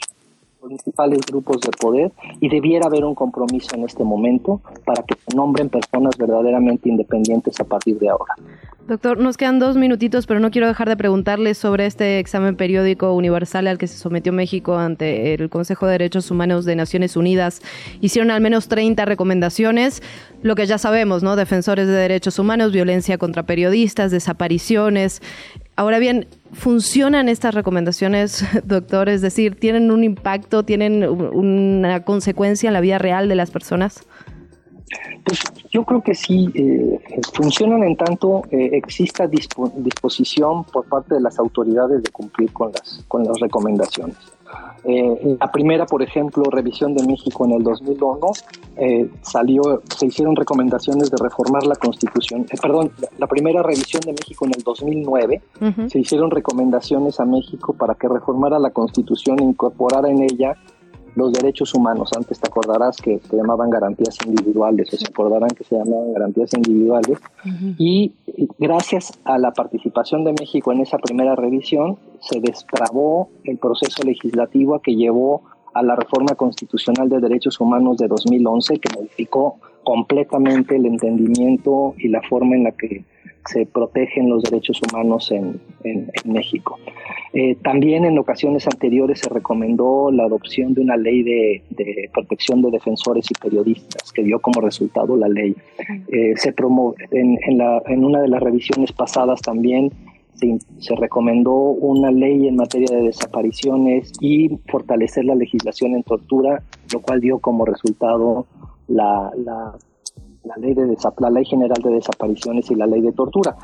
principales grupos de poder y debiera haber un compromiso en este momento para que se nombren personas verdaderamente independientes a partir de ahora. Doctor, nos quedan dos minutitos, pero no quiero dejar de preguntarle sobre este examen periódico universal al que se sometió México ante el Consejo de Derechos Humanos de Naciones Unidas. Hicieron al menos 30 recomendaciones, lo que ya sabemos, ¿no? Defensores de derechos humanos, violencia contra periodistas, desapariciones. Ahora bien, ¿funcionan estas recomendaciones, doctor? Es decir, ¿tienen un impacto, tienen una consecuencia en la vida real de las personas? Pues yo creo que sí, eh, funcionan en tanto eh, exista dispo disposición por parte de las autoridades de cumplir con las, con las recomendaciones. Eh, la primera, por ejemplo, revisión de México en el 2001, eh, salió, se hicieron recomendaciones de reformar la Constitución. eh, perdón, la, primera revisión de México en el 2009, se hicieron recomendaciones a México para que reformara la Constitución e incorporara en ella los derechos humanos. Antes te acordarás que se llamaban garantías individuales, o se acordarán que se llamaban garantías individuales. Y gracias a la participación de México en esa primera revisión, se destrabó el proceso legislativo que llevó a la reforma constitucional de derechos humanos de 2011, que modificó completamente el entendimiento y la forma en la que se protegen los derechos humanos en, en- en México. Eh, también en ocasiones anteriores se recomendó la adopción de una ley de, de protección de defensores y periodistas, que dio como resultado la ley. Eh, se promo en, en la- en una de las revisiones pasadas también se, se recomendó una ley en materia de desapariciones y fortalecer la legislación en tortura, lo cual dio como resultado la, la, la ley, de la ley general de desapariciones y la ley de tortura.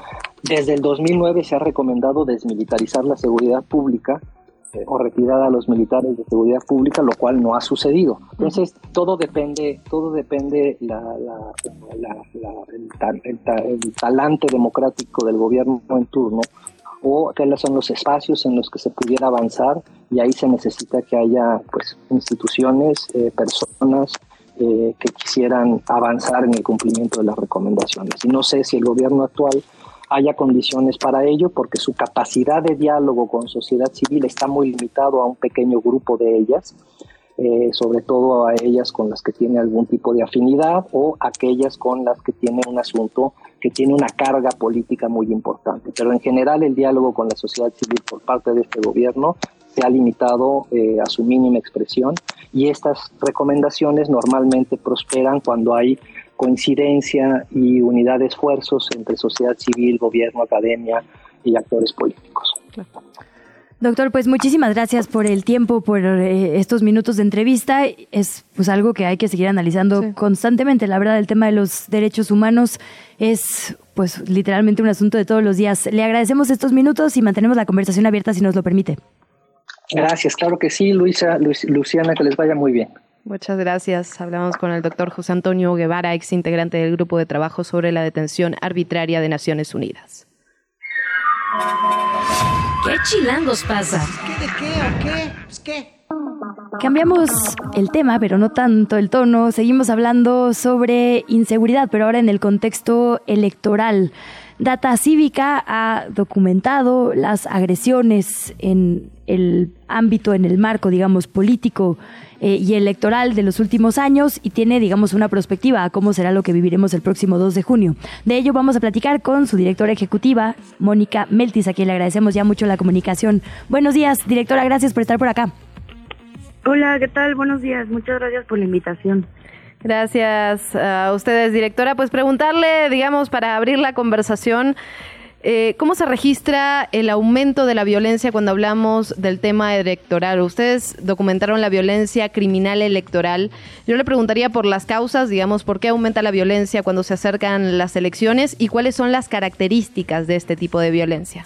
Desde el 2009 se ha recomendado desmilitarizar la seguridad pública eh, o retirar a los militares de seguridad pública, lo cual no ha sucedido. Entonces, todo depende, todo depende la, la- la- la- el, el el talante democrático del gobierno en turno o cuáles son los espacios en los que se pudiera avanzar y ahí se necesita que haya pues instituciones, eh, personas eh, que quisieran avanzar en el cumplimiento de las recomendaciones. Y no sé si el gobierno actual haya condiciones para ello, porque su capacidad de diálogo con sociedad civil está muy limitado a un pequeño grupo de ellas, eh, sobre todo a ellas con las que tiene algún tipo de afinidad o aquellas con las que tiene un asunto que tiene una carga política muy importante. Pero en general el diálogo con la sociedad civil por parte de este gobierno se ha limitado eh, a su mínima expresión y estas recomendaciones normalmente prosperan cuando hay coincidencia y unidad de esfuerzos entre sociedad civil, gobierno, academia y actores políticos. Doctor, pues muchísimas gracias por el tiempo, por eh, estos minutos de entrevista. Es pues algo que hay que seguir analizando constantemente. La verdad, el tema de los derechos humanos es pues literalmente un asunto de todos los días. Le agradecemos estos minutos y mantenemos la conversación abierta si nos lo permite. Gracias, claro que sí, Luisa, Luis- Luciana, que les vaya muy bien. Muchas gracias. Hablamos con el doctor José Antonio Guevara, ex integrante del Grupo de Trabajo sobre la Detención Arbitraria de Naciones Unidas. ¿Qué chilangos pasa? ¿De qué o qué? Pues qué. Cambiamos el tema, pero no tanto el tono. Seguimos hablando sobre inseguridad, pero ahora en el contexto electoral. Data Cívica ha documentado las agresiones en el ámbito, en el marco, digamos, político eh, y electoral de los últimos años y tiene, digamos, una perspectiva a cómo será lo que viviremos el próximo 2 de junio. De ello vamos a platicar con su directora ejecutiva, Mónica Meltis, a quien le agradecemos ya mucho la comunicación. Buenos días, directora, gracias por estar por acá. Hola, ¿qué tal? Buenos días. Muchas gracias por la invitación. Gracias a ustedes, directora. Pues preguntarle, digamos, para abrir la conversación, eh, ¿cómo se registra el aumento de la violencia cuando hablamos del tema electoral? Ustedes documentaron la violencia criminal electoral. Yo le preguntaría por las causas, digamos, por qué aumenta la violencia cuando se acercan las elecciones y cuáles son las características de este tipo de violencia.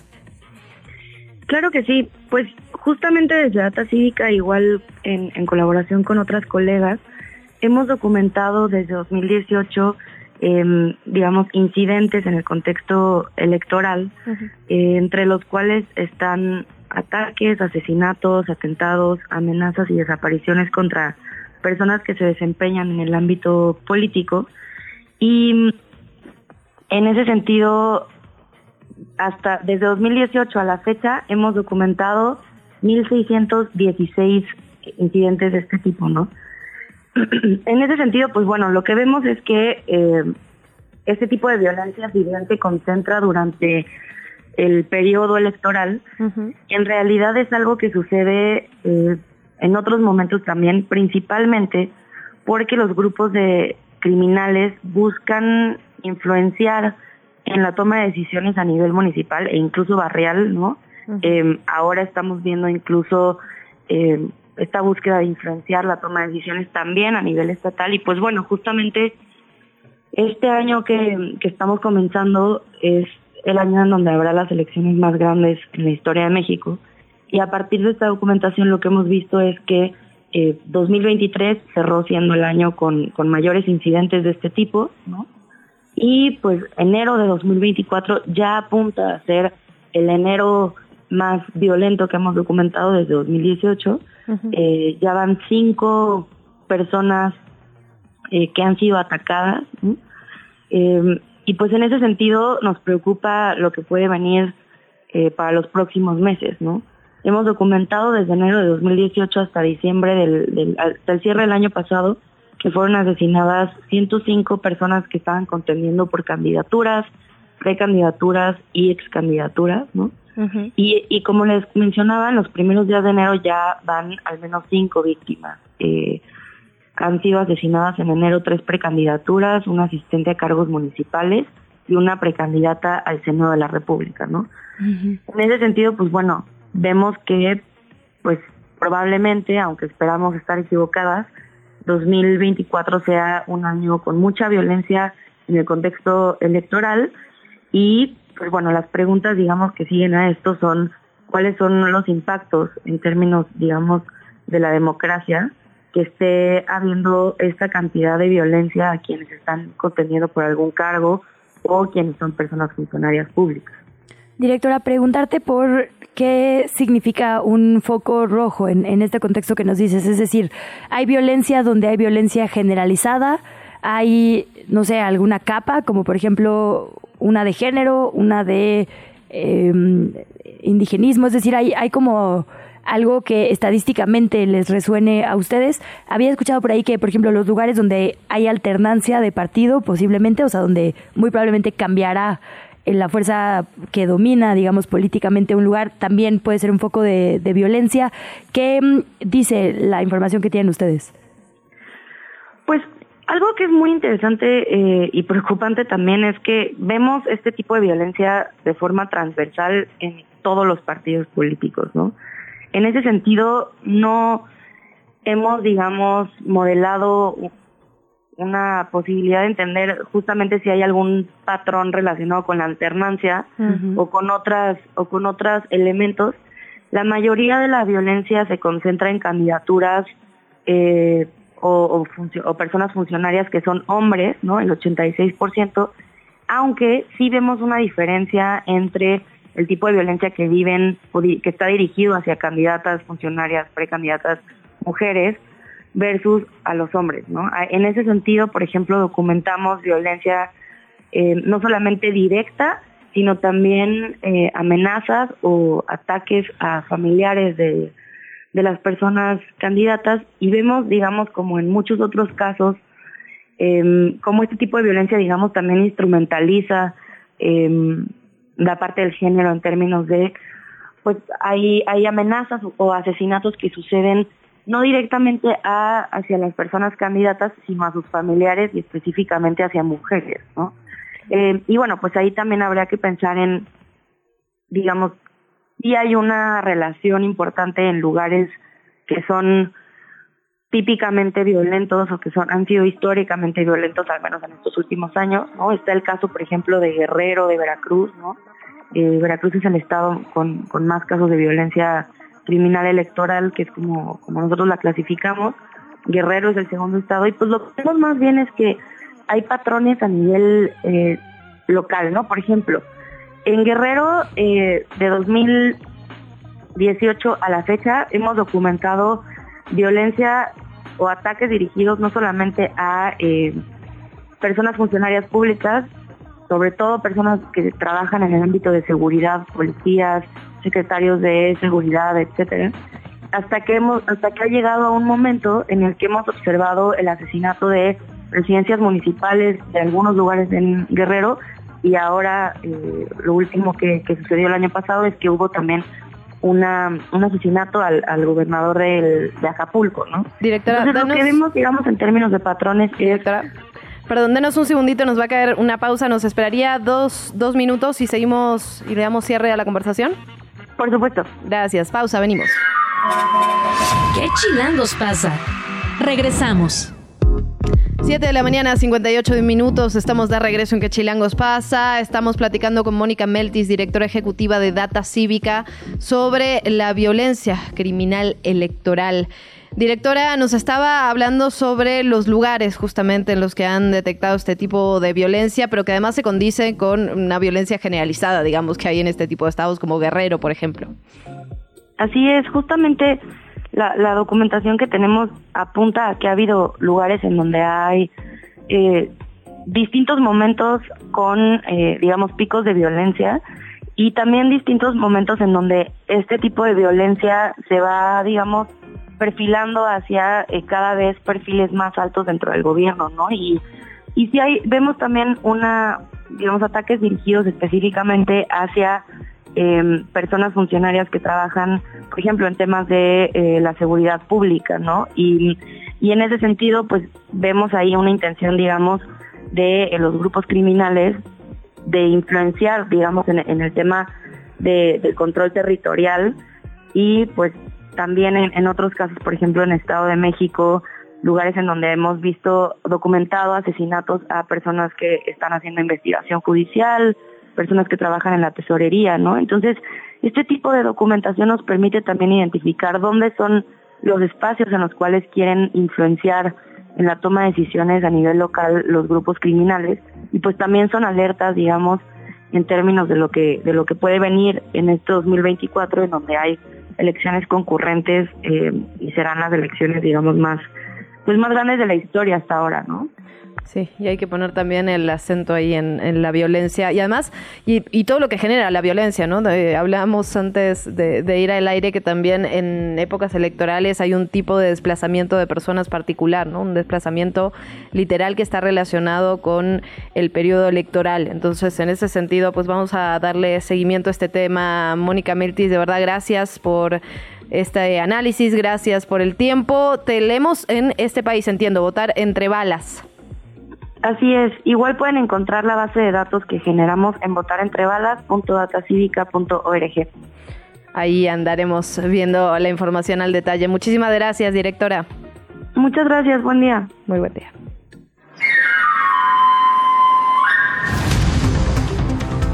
Claro que sí. Pues justamente desde Data Cívica, igual en, en colaboración con otras colegas, hemos documentado desde 2018, em, digamos, incidentes en el contexto electoral, eh, entre los cuales están ataques, asesinatos, atentados, amenazas y desapariciones contra personas que se desempeñan en el ámbito político. Y en ese sentido, hasta desde 2018 a la fecha hemos documentado 1.616 incidentes de este tipo, ¿no? en ese sentido, pues bueno, lo que vemos es que eh, este tipo de violencia, si bien se concentra durante el periodo electoral, en realidad es algo que sucede eh, en otros momentos también, principalmente porque los grupos de criminales buscan influenciar en la toma de decisiones a nivel municipal e incluso barrial, ¿no? Eh, ahora estamos viendo incluso eh, esta búsqueda de influenciar la toma de decisiones también a nivel estatal y pues bueno, justamente este año que, que estamos comenzando es el año en donde habrá las elecciones más grandes en la historia de México y a partir de esta documentación lo que hemos visto es que eh, 2023 cerró siendo el año con, con mayores incidentes de este tipo, ¿no? Y pues enero de 2024 ya apunta a ser el enero más violento que hemos documentado desde 2018. Eh, ya van cinco personas eh, que han sido atacadas. Eh, y pues en ese sentido nos preocupa lo que puede venir eh, para los próximos meses, ¿no? Hemos documentado desde enero de 2018 hasta diciembre del, del hasta el cierre del año pasado que fueron asesinadas 105 personas que estaban contendiendo por candidaturas, precandidaturas y excandidaturas, ¿no? Y, y como les mencionaba, en los primeros días de enero ya van al menos cinco víctimas. Eh, han sido asesinadas en enero tres precandidaturas, un asistente a cargos municipales y una precandidata al Senado de la República, ¿no? En ese sentido, pues bueno, vemos que, pues probablemente, aunque esperamos estar equivocadas, 2024 sea un año con mucha violencia en el contexto electoral y, pues bueno, las preguntas, digamos, que siguen a esto son cuáles son los impactos en términos, digamos, de la democracia que esté habiendo esta cantidad de violencia a quienes están conteniendo por algún cargo o quienes son personas funcionarias públicas. Directora, preguntarte por qué significa un foco rojo en, este contexto que nos dices. Es decir, ¿hay violencia donde hay violencia generalizada? ¿Hay, no sé, alguna capa, como por ejemplo una de género, una de eh, indigenismo? Es decir, hay, hay como algo que estadísticamente les resuene a ustedes. Había escuchado por ahí que, por ejemplo, los lugares donde hay alternancia de partido, posiblemente, o sea, donde muy probablemente cambiará la fuerza que domina, digamos, políticamente un lugar, también puede ser un foco de, de violencia. ¿Qué mm, dice la información que tienen ustedes? Pues algo que es muy interesante eh, y preocupante también es que vemos este tipo de violencia de forma transversal en todos los partidos políticos, ¿no? En ese sentido, no hemos, digamos, modelado una posibilidad de entender justamente si hay algún patrón relacionado con la alternancia o con otras o con otros elementos. La mayoría de la violencia se concentra en candidaturas eh, o, o, o personas funcionarias que son hombres, ¿no? El 86%, aunque sí vemos una diferencia entre el tipo de violencia que viven, que está dirigido hacia candidatas, funcionarias, precandidatas, mujeres, versus a los hombres, ¿no? A- En ese sentido, por ejemplo, documentamos violencia eh, no solamente directa, sino también eh, amenazas o ataques a familiares de, de las personas candidatas y vemos, digamos, como en muchos otros casos, eh, cómo este tipo de violencia, digamos, también instrumentaliza eh, la parte del género en términos de, pues hay, hay amenazas o asesinatos que suceden no directamente a, hacia las personas candidatas, sino a sus familiares y específicamente hacia mujeres, ¿no? Eh, y bueno, pues ahí también habría que pensar en, digamos, si hay una relación importante en lugares que son típicamente violentos o que son han sido históricamente violentos al menos en estos últimos años no está el caso por ejemplo de Guerrero de Veracruz no Eh, Veracruz es el estado con, con más casos de violencia criminal electoral que es como como nosotros la clasificamos. Guerrero es el segundo estado. Y pues lo que vemos más bien es que hay patrones a nivel eh, local no por ejemplo en Guerrero eh, de 2018 a la fecha hemos documentado violencia o ataques dirigidos no solamente a eh, personas funcionarias públicas, sobre todo personas que trabajan en el ámbito de seguridad, policías, secretarios de seguridad, etcétera, hasta que hemos, hasta que ha llegado a un momento en el que hemos observado el asesinato de presidencias municipales de algunos lugares en Guerrero y ahora eh, lo último que, que sucedió el año pasado es que hubo también una, un asesinato al, al gobernador del, de Acapulco, ¿no? Directora, Entonces, lo que vemos, digamos, en términos de patrones es... Perdón, denos un segundito, nos va a caer una pausa. ¿Nos esperaría dos, dos minutos y seguimos y le damos cierre a la conversación? Por supuesto. Gracias. Pausa, venimos. ¿Qué chilangos pasa? Regresamos. 7 de la mañana, 58 minutos. Estamos de regreso en Que Chilangos pasa. Estamos platicando con Mónica Meltis, directora ejecutiva de Data Cívica, sobre la violencia criminal electoral. Directora, nos estaba hablando sobre los lugares justamente en los que han detectado este tipo de violencia, pero que además se condice con una violencia generalizada, digamos, que hay en este tipo de estados como Guerrero, por ejemplo. Así es, justamente la, la documentación que tenemos apunta a que ha habido lugares en donde hay eh, distintos momentos con, eh, digamos, picos de violencia y también distintos momentos en donde este tipo de violencia se va, digamos, perfilando hacia eh, cada vez perfiles más altos dentro del gobierno, ¿no? Y, y si hay, vemos también una, digamos, ataques dirigidos específicamente hacia eh, personas funcionarias que trabajan, por ejemplo, en temas de eh, la seguridad pública, ¿no? Y, y en ese sentido, pues vemos ahí una intención, digamos, de eh, los grupos criminales de influenciar, digamos, en, en el tema de, del control territorial y pues también en, otros casos, por ejemplo, en Estado de México, lugares en donde hemos visto documentado asesinatos a personas que están haciendo investigación judicial, personas que trabajan en la tesorería, ¿no? Entonces, este tipo de documentación nos permite también identificar dónde son los espacios en los cuales quieren influenciar en la toma de decisiones a nivel local los grupos criminales y pues también son alertas, digamos, en términos de lo que de lo que puede venir en este 2024 en donde hay elecciones concurrentes eh, y serán las elecciones, digamos, más pues más grandes de la historia hasta ahora, ¿no? Sí, y hay que poner también el acento ahí en, la violencia y además, y, y, todo lo que genera la violencia, ¿no? De, hablamos antes de, de, ir al aire que también en épocas electorales hay un tipo de desplazamiento de personas particular, ¿no? Un desplazamiento literal que está relacionado con el periodo electoral. Entonces, en ese sentido, pues vamos a darle seguimiento a este tema. Mónica Miltis, de verdad, gracias por este análisis, gracias por el tiempo. Te leemos en este país, entiendo, votar entre balas. Así es, igual pueden encontrar la base de datos que generamos en votarentrebalas.datacivica.org. Ahí andaremos viendo la información al detalle. Muchísimas gracias, directora. Muchas gracias, buen día. Muy buen día.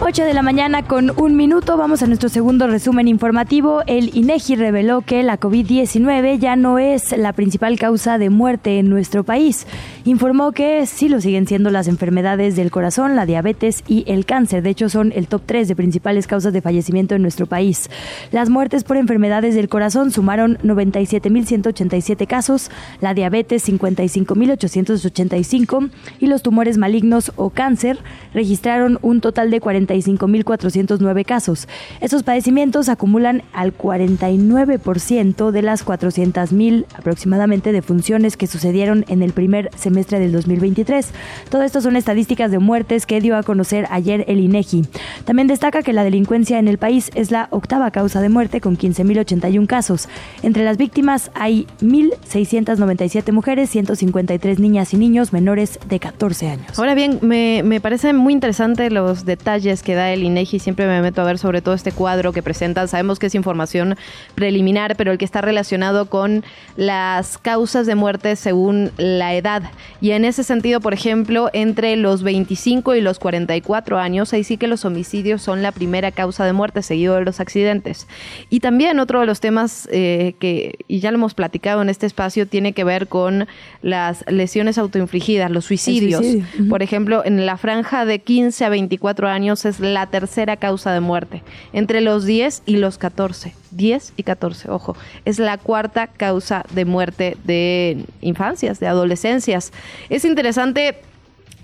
8 de la mañana con un minuto vamos a nuestro segundo resumen informativo. El INEGI reveló que la COVID-19 ya no es la principal causa de muerte en nuestro país. Informó que sí lo siguen siendo las enfermedades del corazón, la diabetes y el cáncer. De hecho, son el top 3 de principales causas de fallecimiento en nuestro país. Las muertes por enfermedades del corazón sumaron 97.187 casos, la diabetes 55.885 y los tumores malignos o cáncer registraron un total de 40 45.409 casos. Estos padecimientos acumulan al 49% de las 400.000 aproximadamente defunciones que sucedieron en el primer semestre del 2023. Todo esto son estadísticas de muertes que dio a conocer ayer el INEGI. También destaca que la delincuencia en el país es la octava causa de muerte con 15.081 casos. Entre las víctimas hay 1.697 mujeres, 153 niñas y niños menores de 14 años. Ahora bien, me, me parecen muy interesantes los detalles que da el INEGI, siempre me meto a ver sobre todo este cuadro que presentan. Sabemos que es información preliminar, pero el que está relacionado con las causas de muerte según la edad. Y en ese sentido, por ejemplo, entre los 25 y los 44 años, ahí sí que los homicidios son la primera causa de muerte, seguido de los accidentes. Y también otro de los temas eh, que, y ya lo hemos platicado en este espacio, tiene que ver con las lesiones autoinfligidas, los suicidios. suicidio. Uh -huh. Por ejemplo, en la franja de 15 a 24 años es la tercera causa de muerte. Entre los 10 y los 14. 10 y 14, ojo. Es la cuarta causa de muerte de infancias, de adolescencias. Es interesante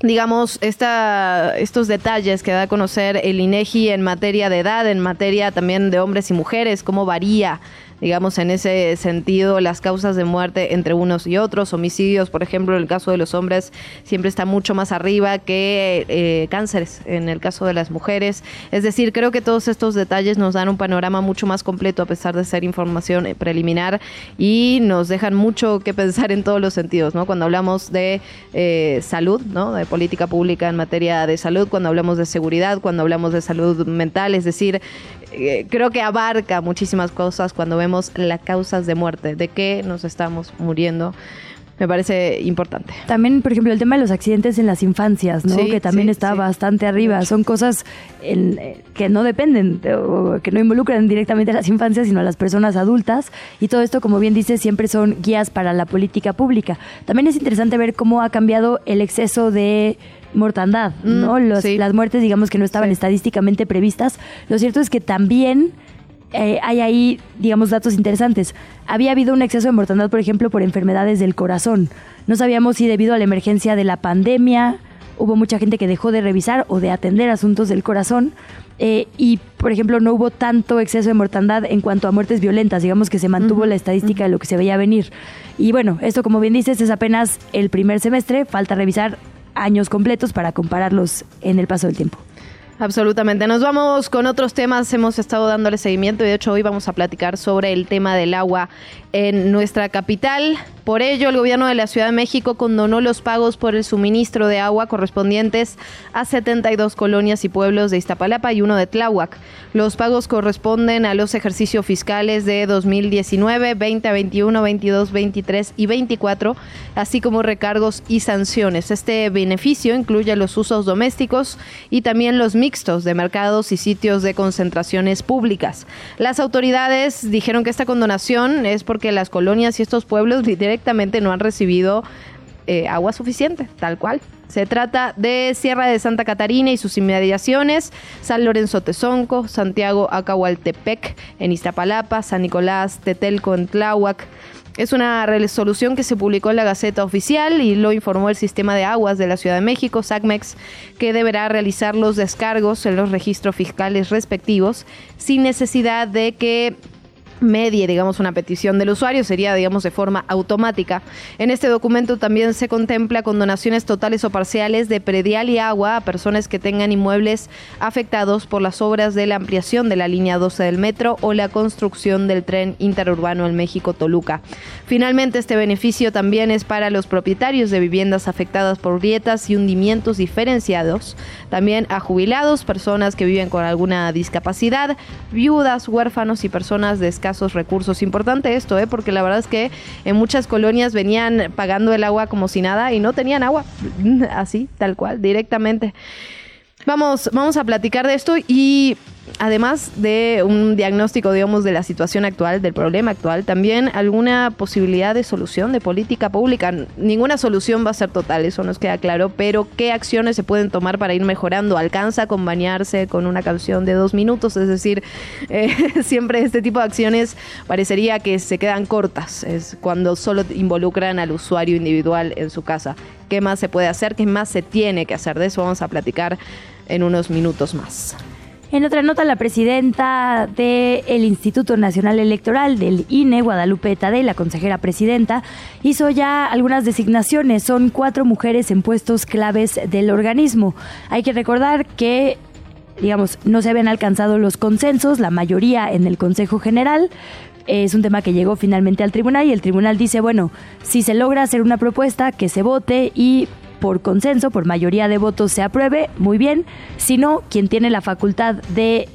digamos, esta, estos detalles que da a conocer el INEGI en materia de edad, en materia también de hombres y mujeres, cómo varía digamos, en ese sentido, las causas de muerte entre unos y otros. Homicidios, por ejemplo, en el caso de los hombres, siempre está mucho más arriba que eh, cánceres en el caso de las mujeres. Es decir, creo que todos estos detalles nos dan un panorama mucho más completo, a pesar de ser información preliminar, y nos dejan mucho que pensar en todos los sentidos, ¿no? Cuando hablamos de eh, salud, ¿no? De política pública en materia de salud, cuando hablamos de seguridad, cuando hablamos de salud mental, es decir, eh, creo que abarca muchísimas cosas cuando vemos las causas de muerte, de qué nos estamos muriendo. me parece importante. También, por ejemplo, el tema de los accidentes en las infancias, ¿no? Sí, que también sí, está sí. bastante arriba. Son cosas en- eh, que no dependen de- o que no involucran directamente a las infancias, sino a las personas adultas. Y todo esto, como bien dice, siempre son guías para la política pública. También es interesante ver cómo ha cambiado el exceso de mortandad, ¿no? Mm, Los-. Las muertes, digamos, que no estaban estadísticamente previstas. Lo cierto es que también eh, hay ahí, digamos, datos interesantes. Había habido un exceso de mortandad, por ejemplo, por enfermedades del corazón. No sabíamos si debido a la emergencia de la pandemia hubo mucha gente que dejó de revisar o de atender asuntos del corazón. eh, y, por ejemplo, no hubo tanto exceso de mortandad en cuanto a muertes violentas. Digamos que se mantuvo la estadística de lo que se veía venir. Y bueno, esto, como bien dices, es apenas el primer semestre. Falta revisar años completos para compararlos en el paso del tiempo. Absolutamente. Nos vamos con otros temas. Hemos estado dándole seguimiento y de hecho hoy vamos a platicar sobre el tema del agua en nuestra capital. Por ello, el gobierno de la Ciudad de México condonó los pagos por el suministro de agua correspondientes a 72 colonias y pueblos de Iztapalapa y uno de Tláhuac. Los pagos corresponden a los ejercicios fiscales de 2019, 20, 21, 22, 23 y 24, así como recargos y sanciones. Este beneficio incluye los usos domésticos y también los mixtos de mercados y sitios de concentraciones públicas. Las autoridades dijeron que esta condonación es porque las colonias y estos pueblos directamente no han recibido eh, agua suficiente, tal cual. Se trata de Sierra de Santa Catarina y sus inmediaciones, San Lorenzo Tezonco, Santiago Acahualtepec en Iztapalapa, San Nicolás Tetelco en Tláhuac. Es una resolución que se publicó en la Gaceta Oficial y lo informó el Sistema de Aguas de la Ciudad de México, SACMEX, que deberá realizar los descargos en los registros fiscales respectivos sin necesidad de que medie, digamos, una petición del usuario, sería, digamos, de forma automática. En este documento también se contempla condonaciones totales o parciales de predial y agua a personas que tengan inmuebles afectados por las obras de la ampliación de la línea 12 del metro o la construcción del tren interurbano en México-Toluca. Finalmente, este beneficio también es para los propietarios de viviendas afectadas por grietas y hundimientos diferenciados, también a jubilados, personas que viven con alguna discapacidad, viudas, huérfanos y personas de escasos recursos. Importante esto, ¿eh? porque la verdad es que en muchas colonias venían pagando el agua como si nada y no tenían agua, así, tal cual, directamente. Vamos, vamos a platicar de esto y además de un diagnóstico, digamos, de la situación actual, del problema actual, también alguna posibilidad de solución de política pública. Ninguna solución va a ser total, eso nos queda claro, pero ¿qué acciones se pueden tomar para ir mejorando? ¿Alcanza con bañarse con una canción de dos minutos? Es decir, eh, siempre este tipo de acciones parecería que se quedan cortas, es cuando solo involucran al usuario individual en su casa. ¿Qué más se puede hacer? ¿Qué más se tiene que hacer? De eso vamos a platicar en unos minutos más. En otra nota, la presidenta del Instituto Nacional Electoral del INE, Guadalupe Tadei, la consejera presidenta, hizo ya algunas designaciones. Son cuatro mujeres en puestos claves del organismo. Hay que recordar que digamos, no se habían alcanzado los consensos, la mayoría en el Consejo General. Es un tema que llegó finalmente al tribunal y el tribunal dice, bueno, si se logra hacer una propuesta, que se vote y por consenso, por mayoría de votos se apruebe, muy bien. Si no, quien tiene la facultad de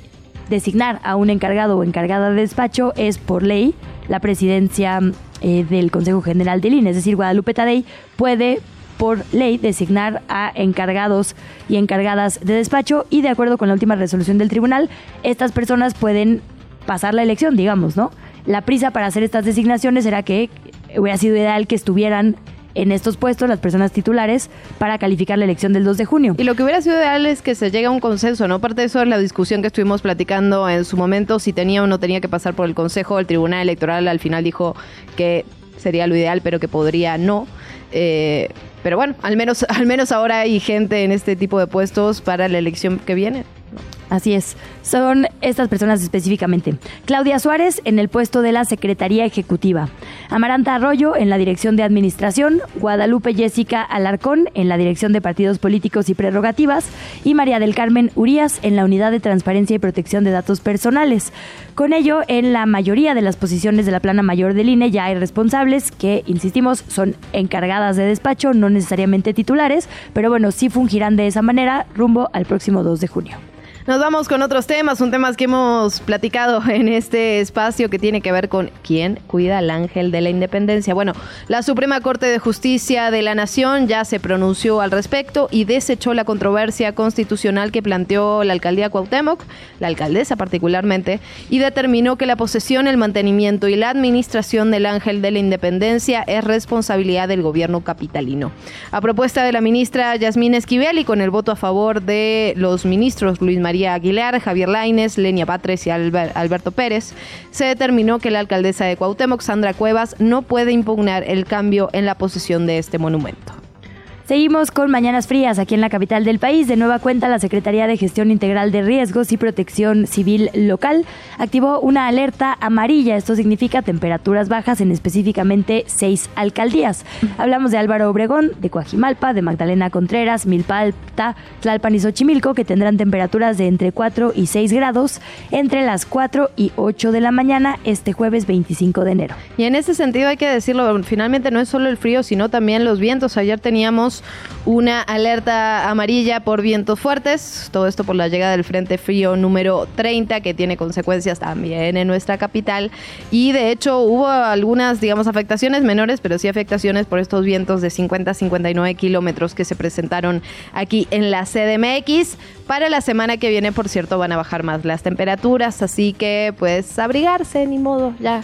designar a un encargado o encargada de despacho es por ley la presidencia eh, del Consejo General del INE, es decir, Guadalupe Tadei puede por ley designar a encargados y encargadas de despacho y de acuerdo con la última resolución del tribunal, estas personas pueden pasar la elección, digamos, ¿no? La prisa para hacer estas designaciones era que hubiera sido ideal que estuvieran en estos puestos las personas titulares para calificar la elección del 2 de junio. Y lo que hubiera sido ideal es que se llegue a un consenso, ¿no? Parte de eso es la discusión que estuvimos platicando en su momento, si tenía o no tenía que pasar por el Consejo, el Tribunal Electoral al final dijo que sería lo ideal, pero que podría no. Eh, pero bueno, al menos, al menos ahora hay gente en este tipo de puestos para la elección que viene. Así es, son estas personas específicamente. Claudia Suárez en el puesto de la Secretaría Ejecutiva, Amaranta Arroyo en la Dirección de Administración, Guadalupe Jessica Alarcón en la Dirección de Partidos Políticos y Prerrogativas y María del Carmen Urías en la Unidad de Transparencia y Protección de Datos Personales. Con ello, en la mayoría de las posiciones de la plana mayor del INE ya hay responsables que, insistimos, son encargadas de despacho, no necesariamente titulares, pero bueno, sí fungirán de esa manera rumbo al próximo 2 de junio. Nos vamos con otros temas, un tema que hemos platicado en este espacio que tiene que ver con quién cuida al ángel de la independencia. Bueno, la Suprema Corte de Justicia de la Nación ya se pronunció al respecto y desechó la controversia constitucional que planteó la alcaldía Cuauhtémoc, la alcaldesa particularmente, y determinó que la posesión, el mantenimiento y la administración del ángel de la independencia es responsabilidad del gobierno capitalino. A propuesta de la ministra Yasmín Esquivel y con el voto a favor de los ministros Luis María María Aguilar, Javier Laines, Lenia Patres y Alberto Pérez, se determinó que la alcaldesa de Cuauhtémoc, Sandra Cuevas, no puede impugnar el cambio en la posesión de este monumento. Seguimos con Mañanas Frías aquí en la capital del país. De nueva cuenta, la Secretaría de Gestión Integral de Riesgos y Protección Civil Local activó una alerta amarilla. Esto significa temperaturas bajas en específicamente seis alcaldías. Hablamos de Álvaro Obregón, de Coajimalpa, de Magdalena Contreras, Milpalta, Tlalpan y Xochimilco, que tendrán temperaturas de entre 4 y 6 grados entre las 4 y 8 de la mañana este jueves 25 de enero. Y en ese sentido hay que decirlo, finalmente no es solo el frío, sino también los vientos. Ayer teníamos una alerta amarilla por vientos fuertes, todo esto por la llegada del Frente Frío número 30 que tiene consecuencias también en nuestra capital y de hecho hubo algunas, digamos, afectaciones menores, pero sí afectaciones por estos vientos de 50 a 59 kilómetros que se presentaron aquí en la CDMX. Para la semana que viene, por cierto, van a bajar más las temperaturas, así que pues abrigarse, ni modo, ya.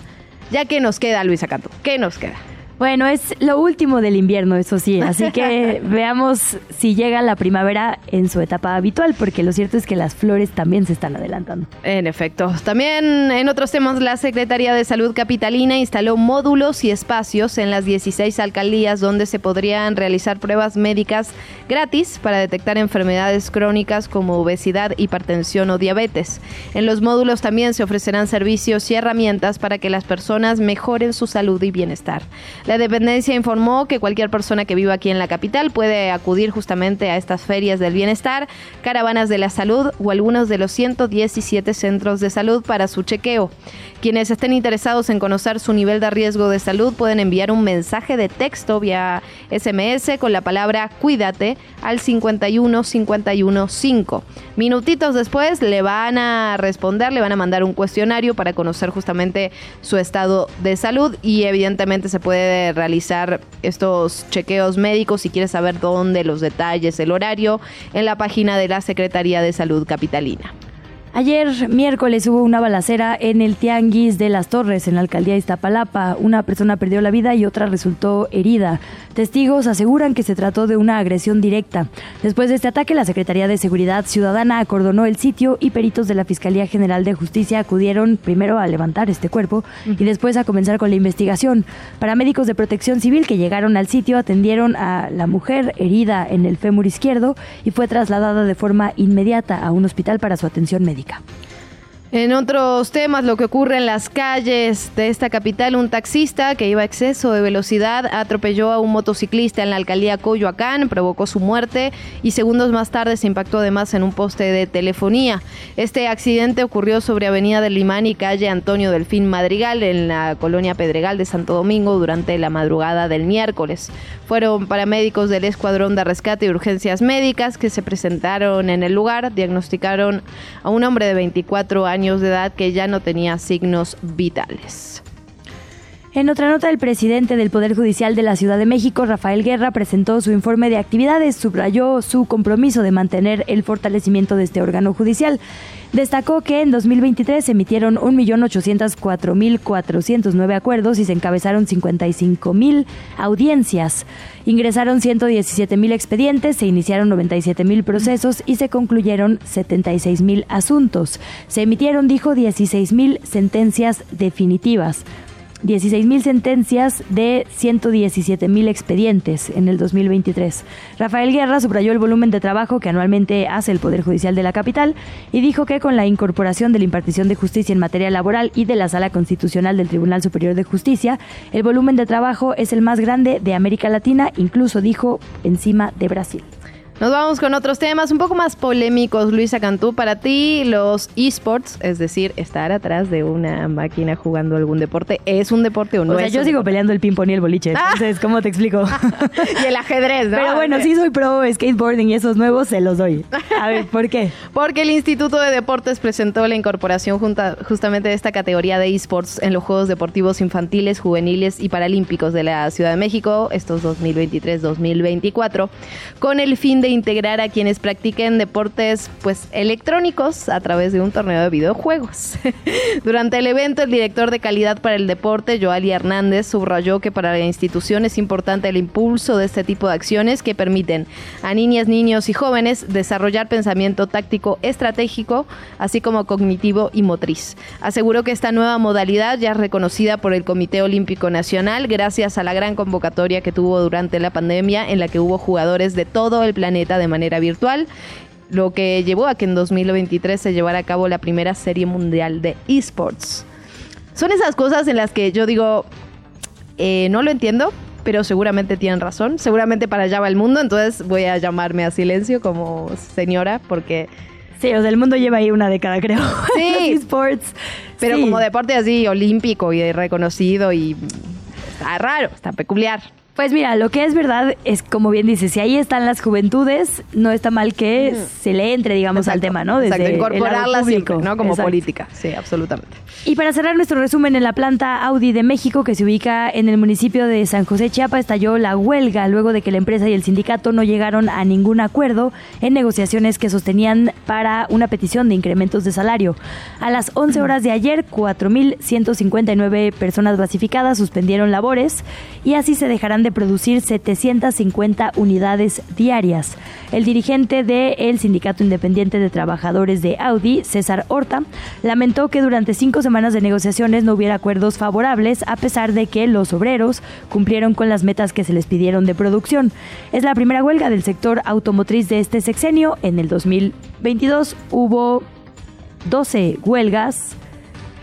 Ya que nos queda, Luisa Canto, ¿qué nos queda? Bueno, es lo último del invierno, eso sí, así que veamos si llega la primavera en su etapa habitual, porque lo cierto es que las flores también se están adelantando. En efecto. También en otros temas, la Secretaría de Salud Capitalina instaló módulos y espacios en las 16 alcaldías donde se podrían realizar pruebas médicas gratis para detectar enfermedades crónicas como obesidad, hipertensión o diabetes. En los módulos también se ofrecerán servicios y herramientas para que las personas mejoren su salud y bienestar. La dependencia informó que cualquier persona que viva aquí en la capital puede acudir justamente a estas ferias del bienestar, caravanas de la salud o algunos de los 117 centros de salud para su chequeo. Quienes estén interesados en conocer su nivel de riesgo de salud pueden enviar un mensaje de texto vía SMS con la palabra cuídate al 51 51 5. Minutitos después le van a responder, le van a mandar un cuestionario para conocer justamente su estado de salud y evidentemente se puede realizar estos chequeos médicos si quieres saber dónde, los detalles, el horario, en la página de la Secretaría de Salud Capitalina. Ayer, miércoles, hubo una balacera en el Tianguis de las Torres, en la alcaldía de Iztapalapa. Una persona perdió la vida y otra resultó herida. Testigos aseguran que se trató de una agresión directa. Después de este ataque, la Secretaría de Seguridad Ciudadana acordonó el sitio y peritos de la Fiscalía General de Justicia acudieron primero a levantar este cuerpo y después a comenzar con la investigación. Paramédicos de protección civil que llegaron al sitio atendieron a la mujer herida en el fémur izquierdo y fue trasladada de forma inmediata a un hospital para su atención médica. Médica. En otros temas, lo que ocurre en las calles de esta capital, un taxista que iba a exceso de velocidad atropelló a un motociclista en la alcaldía Coyoacán, provocó su muerte y segundos más tarde se impactó además en un poste de telefonía. Este accidente ocurrió sobre Avenida del Limán y calle Antonio Delfín Madrigal en la colonia Pedregal de Santo Domingo durante la madrugada del miércoles. Fueron paramédicos del Escuadrón de Rescate y Urgencias Médicas que se presentaron en el lugar, diagnosticaron a un hombre de 24 años de edad que ya no tenía signos vitales. En otra nota, el presidente del Poder Judicial de la Ciudad de México, Rafael Guerra, presentó su informe de actividades, subrayó su compromiso de mantener el fortalecimiento de este órgano judicial. Destacó que en 2023 se emitieron 1.804.409 acuerdos y se encabezaron 55.000 audiencias. Ingresaron 117.000 expedientes, se iniciaron 97.000 procesos y se concluyeron 76.000 asuntos. Se emitieron, dijo, 16.000 sentencias definitivas. 16.000 sentencias de 117.000 expedientes en el 2023. Rafael Guerra subrayó el volumen de trabajo que anualmente hace el Poder Judicial de la capital y dijo que con la incorporación de la impartición de justicia en materia laboral y de la Sala Constitucional del Tribunal Superior de Justicia, el volumen de trabajo es el más grande de América Latina, incluso dijo encima de Brasil. Nos vamos con otros temas un poco más polémicos, Luisa Cantú. Para ti, los esports, es decir, estar atrás de una máquina jugando algún deporte, ¿es un deporte o no O sea, es yo sigo deporte? peleando el ping-pong y el boliche. Entonces, ¿cómo te explico? y el ajedrez, ¿no? Pero bueno, sí soy pro skateboarding y esos nuevos se los doy. A ver, ¿por qué? Porque el Instituto de Deportes presentó la incorporación junta- justamente de esta categoría de esports en los Juegos Deportivos Infantiles, Juveniles y Paralímpicos de la Ciudad de México, estos 2023-2024, con el fin de integrar a quienes practiquen deportes pues electrónicos a través de un torneo de videojuegos. Durante el evento, el director de calidad para el deporte, Joali Hernández, subrayó que para la institución es importante el impulso de este tipo de acciones que permiten a niñas, niños y jóvenes desarrollar pensamiento táctico estratégico, así como cognitivo y motriz. Aseguró que esta nueva modalidad ya es reconocida por el Comité Olímpico Nacional gracias a la gran convocatoria que tuvo durante la pandemia en la que hubo jugadores de todo el planeta de manera virtual lo que llevó a que en 2023 se llevara a cabo la primera serie mundial de esports. Son esas cosas en las que yo digo, eh, no lo entiendo, pero seguramente tienen razón. Seguramente para allá va el mundo, entonces voy a llamarme a silencio como señora, porque... Sí, o sea, el mundo lleva ahí una década, creo. Sí. Esports. Pero Sí. como deporte así olímpico y reconocido y está raro, está peculiar. Pues mira, lo que es verdad es, como bien dices, si ahí están las juventudes, no está mal que se le entre, digamos, al tema, ¿no? Exacto, el lado incorporarla siempre. ¿no? Como Exacto. política, sí, absolutamente. Y para cerrar nuestro resumen, en la planta Audi de México, que se ubica en el municipio de San José Chiapa, estalló la huelga luego de que la empresa y el sindicato no llegaron a ningún acuerdo en negociaciones que sostenían para una petición de incrementos de salario. A las 11 horas de ayer, 4.159 personas basificadas suspendieron labores y así se dejarán de producir 750 unidades diarias. El dirigente del Sindicato Independiente de Trabajadores de Audi, César Horta, lamentó que durante cinco semanas de negociaciones no hubiera acuerdos favorables a pesar de que los obreros cumplieron con las metas que se les pidieron de producción. Es la primera huelga del sector automotriz de este sexenio. En el 2022 hubo 12 huelgas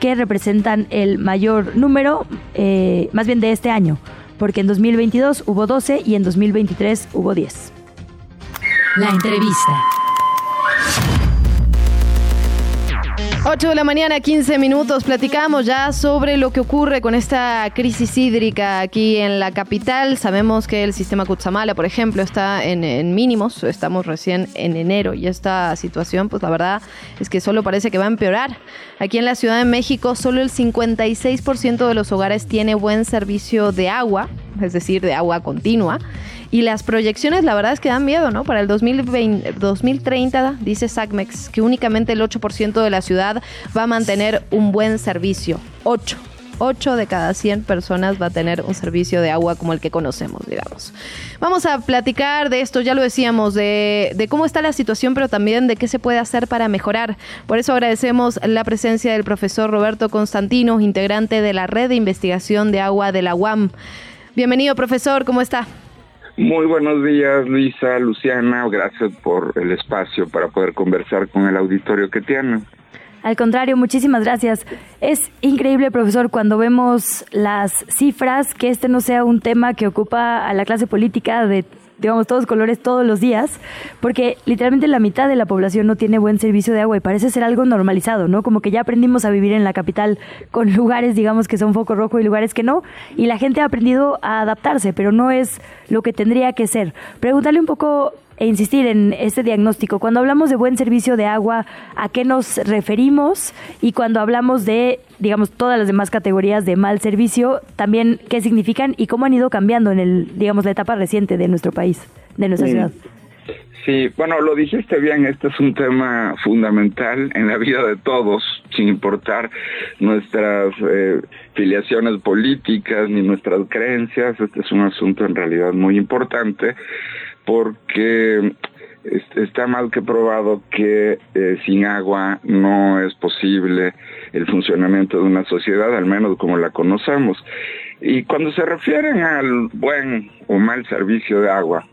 que representan el mayor número, eh, más bien de este año, porque en 2022 hubo 12 y en 2023 hubo 10. La entrevista. 8 de la mañana, 15 minutos. Platicamos ya sobre lo que ocurre con esta crisis hídrica aquí en la capital. Sabemos que el sistema Cutzamala, por ejemplo, está en, en mínimos. Estamos recién en enero y esta situación, pues la verdad es que solo parece que va a empeorar. Aquí en la Ciudad de México, solo el 56% de los hogares tiene buen servicio de agua, es decir, de agua continua. Y las proyecciones, la verdad es que dan miedo, ¿no? Para el 2020, 2030, dice SACMEX, que únicamente el 8% de la ciudad va a mantener un buen servicio. 8. 8 de cada 100 personas va a tener un servicio de agua como el que conocemos, digamos. Vamos a platicar de esto, ya lo decíamos, de, de cómo está la situación, pero también de qué se puede hacer para mejorar. Por eso agradecemos la presencia del profesor Roberto Constantino, integrante de la Red de Investigación de Agua de la UAM. Bienvenido, profesor, ¿cómo está? Muy buenos días, Luisa, Luciana. Gracias por el espacio para poder conversar con el auditorio que tienen. Al contrario, muchísimas gracias. Es increíble, profesor, cuando vemos las cifras, que este no sea un tema que ocupa a la clase política de, digamos, todos colores todos los días, porque literalmente la mitad de la población no tiene buen servicio de agua y parece ser algo normalizado, ¿no? Como que ya aprendimos a vivir en la capital con lugares, digamos, que son foco rojo y lugares que no, y la gente ha aprendido a adaptarse, pero no es lo que tendría que ser. Preguntarle un poco e insistir en este diagnóstico. Cuando hablamos de buen servicio de agua, ¿a qué nos referimos? Y cuando hablamos de, digamos, todas las demás categorías de mal servicio, también qué significan y cómo han ido cambiando en el, digamos, la etapa reciente de nuestro país, de nuestra Sí. ciudad. Sí, bueno, lo dijiste bien, este es un tema fundamental en la vida de todos, sin importar nuestras eh, filiaciones políticas ni nuestras creencias, este es un asunto en realidad muy importante porque es- está más que probado que eh, sin agua no es posible el funcionamiento de una sociedad, al menos como la conocemos. Y cuando se refieren al buen o mal servicio de agua,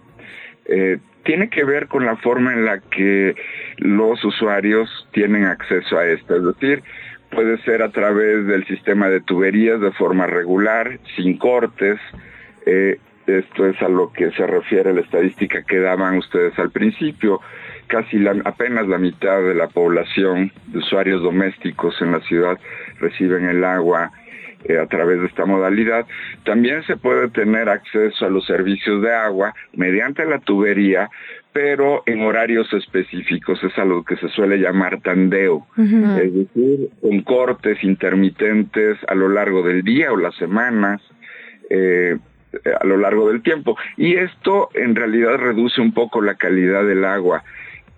eh, tiene que ver con la forma en la que los usuarios tienen acceso a esto. Es decir, puede ser a través del sistema de tuberías de forma regular, sin cortes, eh, esto es a lo que se refiere la estadística que daban ustedes al principio. Casi la, apenas la mitad de la población de usuarios domésticos en la ciudad reciben el agua eh, a través de esta modalidad. También se puede tener acceso a los servicios de agua mediante la tubería, pero en horarios específicos, es a lo que se suele llamar tandeo, es decir, con cortes intermitentes a lo largo del día o las semanas. Eh, a lo largo del tiempo. Y esto en realidad reduce un poco la calidad del agua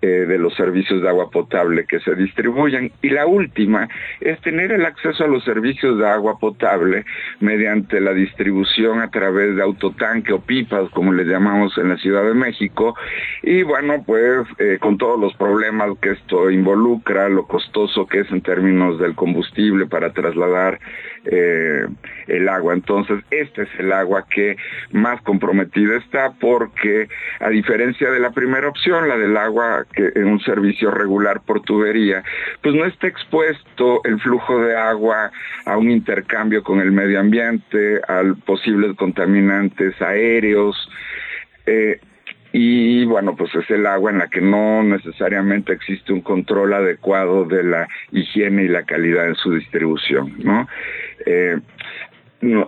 eh, de los servicios de agua potable que se distribuyen. Y la última es tener el acceso a los servicios de agua potable mediante la distribución a través de autotanque o pipas, como le llamamos en la Ciudad de México. Y bueno, pues eh, con todos los problemas que esto involucra, lo costoso que es en términos del combustible para trasladar eh, el agua. Entonces, este es el agua que más comprometida está porque, a diferencia de la primera opción, la del agua que en un servicio regular por tubería, pues no está expuesto el flujo de agua a un intercambio con el medio ambiente, a posibles contaminantes aéreos. Eh, y bueno, pues es el agua en la que no necesariamente existe un control adecuado de la higiene y la calidad en su distribución, ¿no? Eh,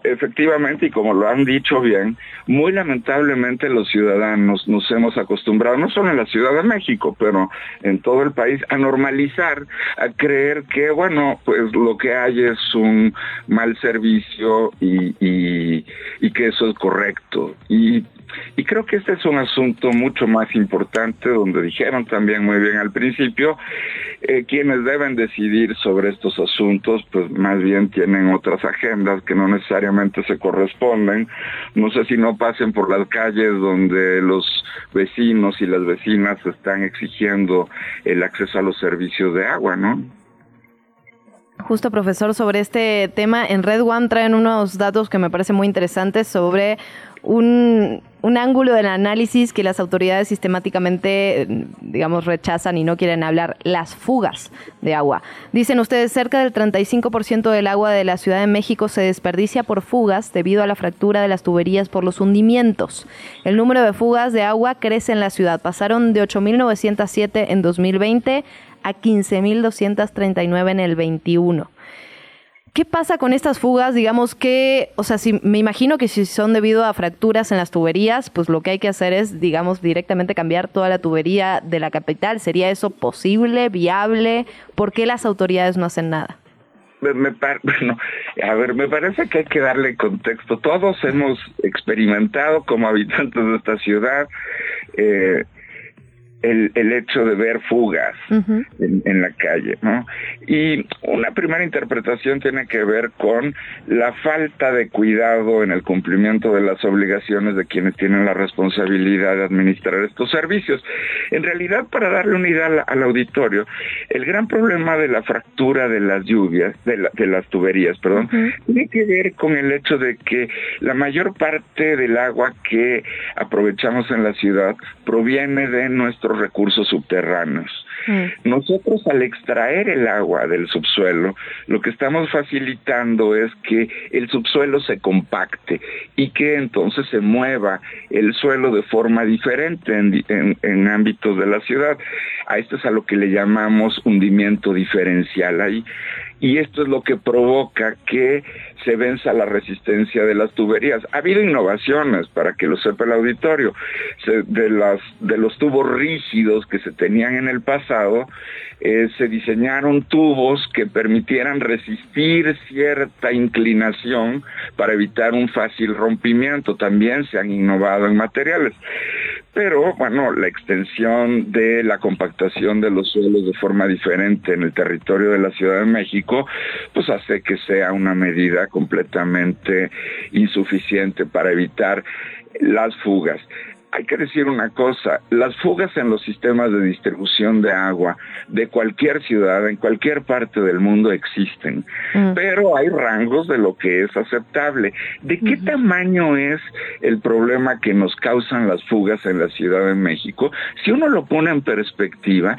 efectivamente, y como lo han dicho bien, muy lamentablemente los ciudadanos nos hemos acostumbrado, no solo en la Ciudad de México, pero en todo el país, a normalizar, a creer que, bueno, pues lo que hay es un mal servicio y, y, y que eso es correcto. Y y creo que este es un asunto mucho más importante, donde dijeron también muy bien al principio, eh, quienes deben decidir sobre estos asuntos, pues más bien tienen otras agendas que no necesariamente se corresponden. No sé si no pasen por las calles donde los vecinos y las vecinas están exigiendo el acceso a los servicios de agua, ¿no? Justo, profesor, sobre este tema, en Red One traen unos datos que me parecen muy interesantes sobre un, ángulo del análisis que las autoridades sistemáticamente, digamos, rechazan y no quieren hablar, las fugas de agua. Dicen ustedes, cerca del 35% del agua de la Ciudad de México se desperdicia por fugas debido a la fractura de las tuberías por los hundimientos. El número de fugas de agua crece en la ciudad. Pasaron de 8.907 en 2020 a 15.239 en el 21. ¿Qué pasa con estas fugas? Digamos que, o sea, si, me imagino que si son debido a fracturas en las tuberías, pues lo que hay que hacer es, digamos, directamente cambiar toda la tubería de la capital. ¿Sería eso posible, viable? ¿Por qué las autoridades no hacen nada? Me, bueno, a ver, me parece que hay que darle contexto. Todos hemos experimentado como habitantes de esta ciudad eh, el, el hecho de ver fugas en, la calle, ¿no? Y una primera interpretación tiene que ver con la falta de cuidado en el cumplimiento de las obligaciones de quienes tienen la responsabilidad de administrar estos servicios. En realidad, para darle una idea al, auditorio, el gran problema de la fractura de las lluvias, de, de las tuberías, perdón, tiene que ver con el hecho de que la mayor parte del agua que aprovechamos en la ciudad proviene de nuestro recursos subterráneos. Mm. Nosotros al extraer el agua del subsuelo, lo que estamos facilitando es que el subsuelo se compacte y que entonces se mueva el suelo de forma diferente en, en ámbitos de la ciudad. A esto es a lo que le llamamos hundimiento diferencial. Ahí y esto es lo que provoca que se venza la resistencia de las tuberías. Ha habido innovaciones, para que lo sepa el auditorio, de, las, de los tubos rígidos que se tenían en el pasado, eh, se diseñaron tubos que permitieran resistir cierta inclinación para evitar un fácil rompimiento. También se han innovado en materiales. Pero, bueno, la extensión de la compactación de los suelos de forma diferente en el territorio de la Ciudad de México, pues hace que sea una medida completamente insuficiente para evitar las fugas hay que decir una cosa, las fugas en los sistemas de distribución de agua de cualquier ciudad, en cualquier parte del mundo existen, mm. pero hay rangos de lo que es aceptable. ¿De qué tamaño es el problema que nos causan las fugas en la Ciudad de México? Si uno lo pone en perspectiva,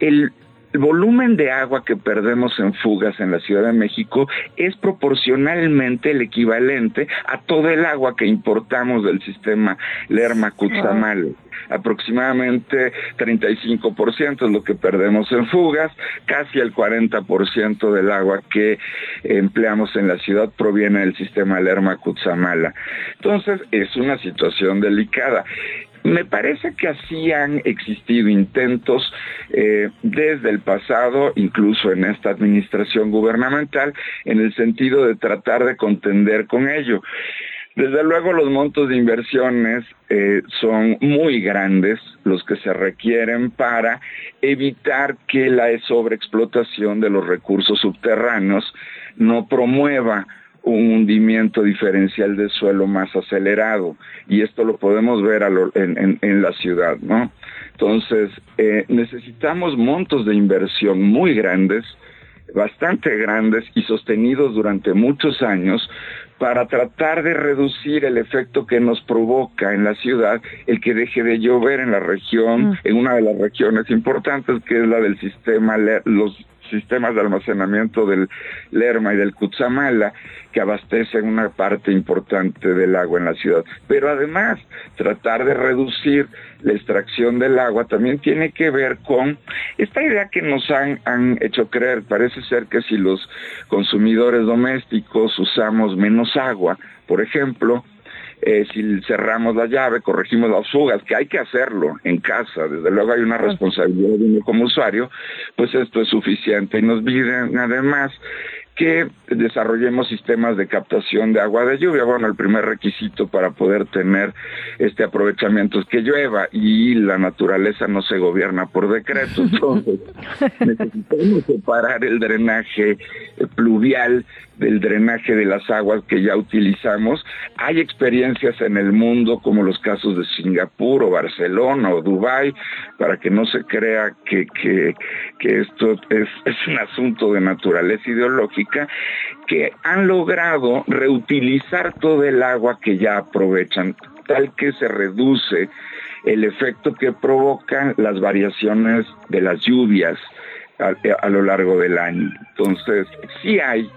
el el volumen de agua que perdemos en fugas en la Ciudad de México es proporcionalmente el equivalente a todo el agua que importamos del sistema Lerma-Cutzamala. Aproximadamente 35% es lo que perdemos en fugas, casi el 40% del agua que empleamos en la ciudad proviene del sistema Lerma-Cutzamala. Entonces, es una situación delicada. Me parece que así han existido intentos eh, desde el pasado, incluso en esta administración gubernamental, en el sentido de tratar de contender con ello. Desde luego los montos de inversiones eh, son muy grandes los que se requieren para evitar que la sobreexplotación de los recursos subterráneos no promueva un hundimiento diferencial del suelo más acelerado y esto lo podemos ver a lo- en, en- en la ciudad, ¿no? Entonces, eh, necesitamos montos de inversión muy grandes, bastante grandes y sostenidos durante muchos años para tratar de reducir el efecto que nos provoca en la ciudad el que deje de llover en la región, en una de las regiones importantes que es la del sistema, los sistemas de almacenamiento del Lerma y del Cutzamala, que abastecen una parte importante del agua en la ciudad. Pero además, tratar de reducir la extracción del agua también tiene que ver con esta idea que nos han, han hecho creer. Parece ser que si los consumidores domésticos usamos menos agua, por ejemplo, eh, si cerramos la llave, corregimos las fugas, que hay que hacerlo en casa, desde luego hay una responsabilidad de uno como usuario, pues esto es suficiente. Y nos piden además que desarrollemos sistemas de captación de agua de lluvia. Bueno, el primer requisito para poder tener este aprovechamiento es que llueva y la naturaleza no se gobierna por decreto. Entonces, necesitamos separar el drenaje pluvial del drenaje de las aguas que ya utilizamos. Hay experiencias en el mundo como los casos de Singapur o Barcelona o Dubái, para que no se crea que, que, esto es, es un asunto de naturaleza ideológica, que han logrado reutilizar todo el agua que ya aprovechan, tal que se reduce el efecto que provocan las variaciones de las lluvias a, a lo largo del año. Entonces, sí hay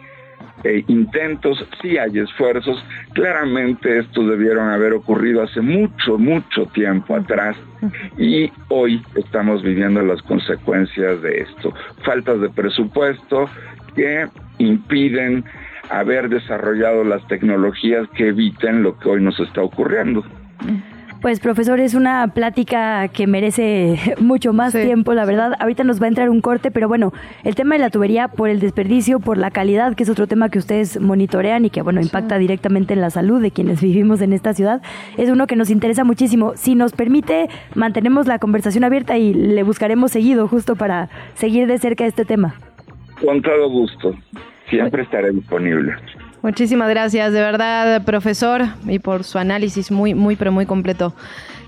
eh, intentos, sí hay esfuerzos. Claramente estos debieron haber ocurrido hace mucho, mucho tiempo atrás y hoy estamos viviendo las consecuencias de esto. Faltas de presupuesto que impiden haber desarrollado las tecnologías que eviten lo que hoy nos está ocurriendo. Pues profesor, es una plática que merece mucho más tiempo, la verdad. Ahorita nos va a entrar un corte, pero bueno, el tema de la tubería por el desperdicio, por la calidad, que es otro tema que ustedes monitorean y que bueno, impacta directamente en la salud de quienes vivimos en esta ciudad, es uno que nos interesa muchísimo. Si nos permite, mantenemos la conversación abierta y le buscaremos seguido justo para seguir de cerca este tema. Con todo gusto. Siempre estaré disponible. Muchísimas gracias, de verdad, profesor, y por su análisis muy, muy, pero muy completo.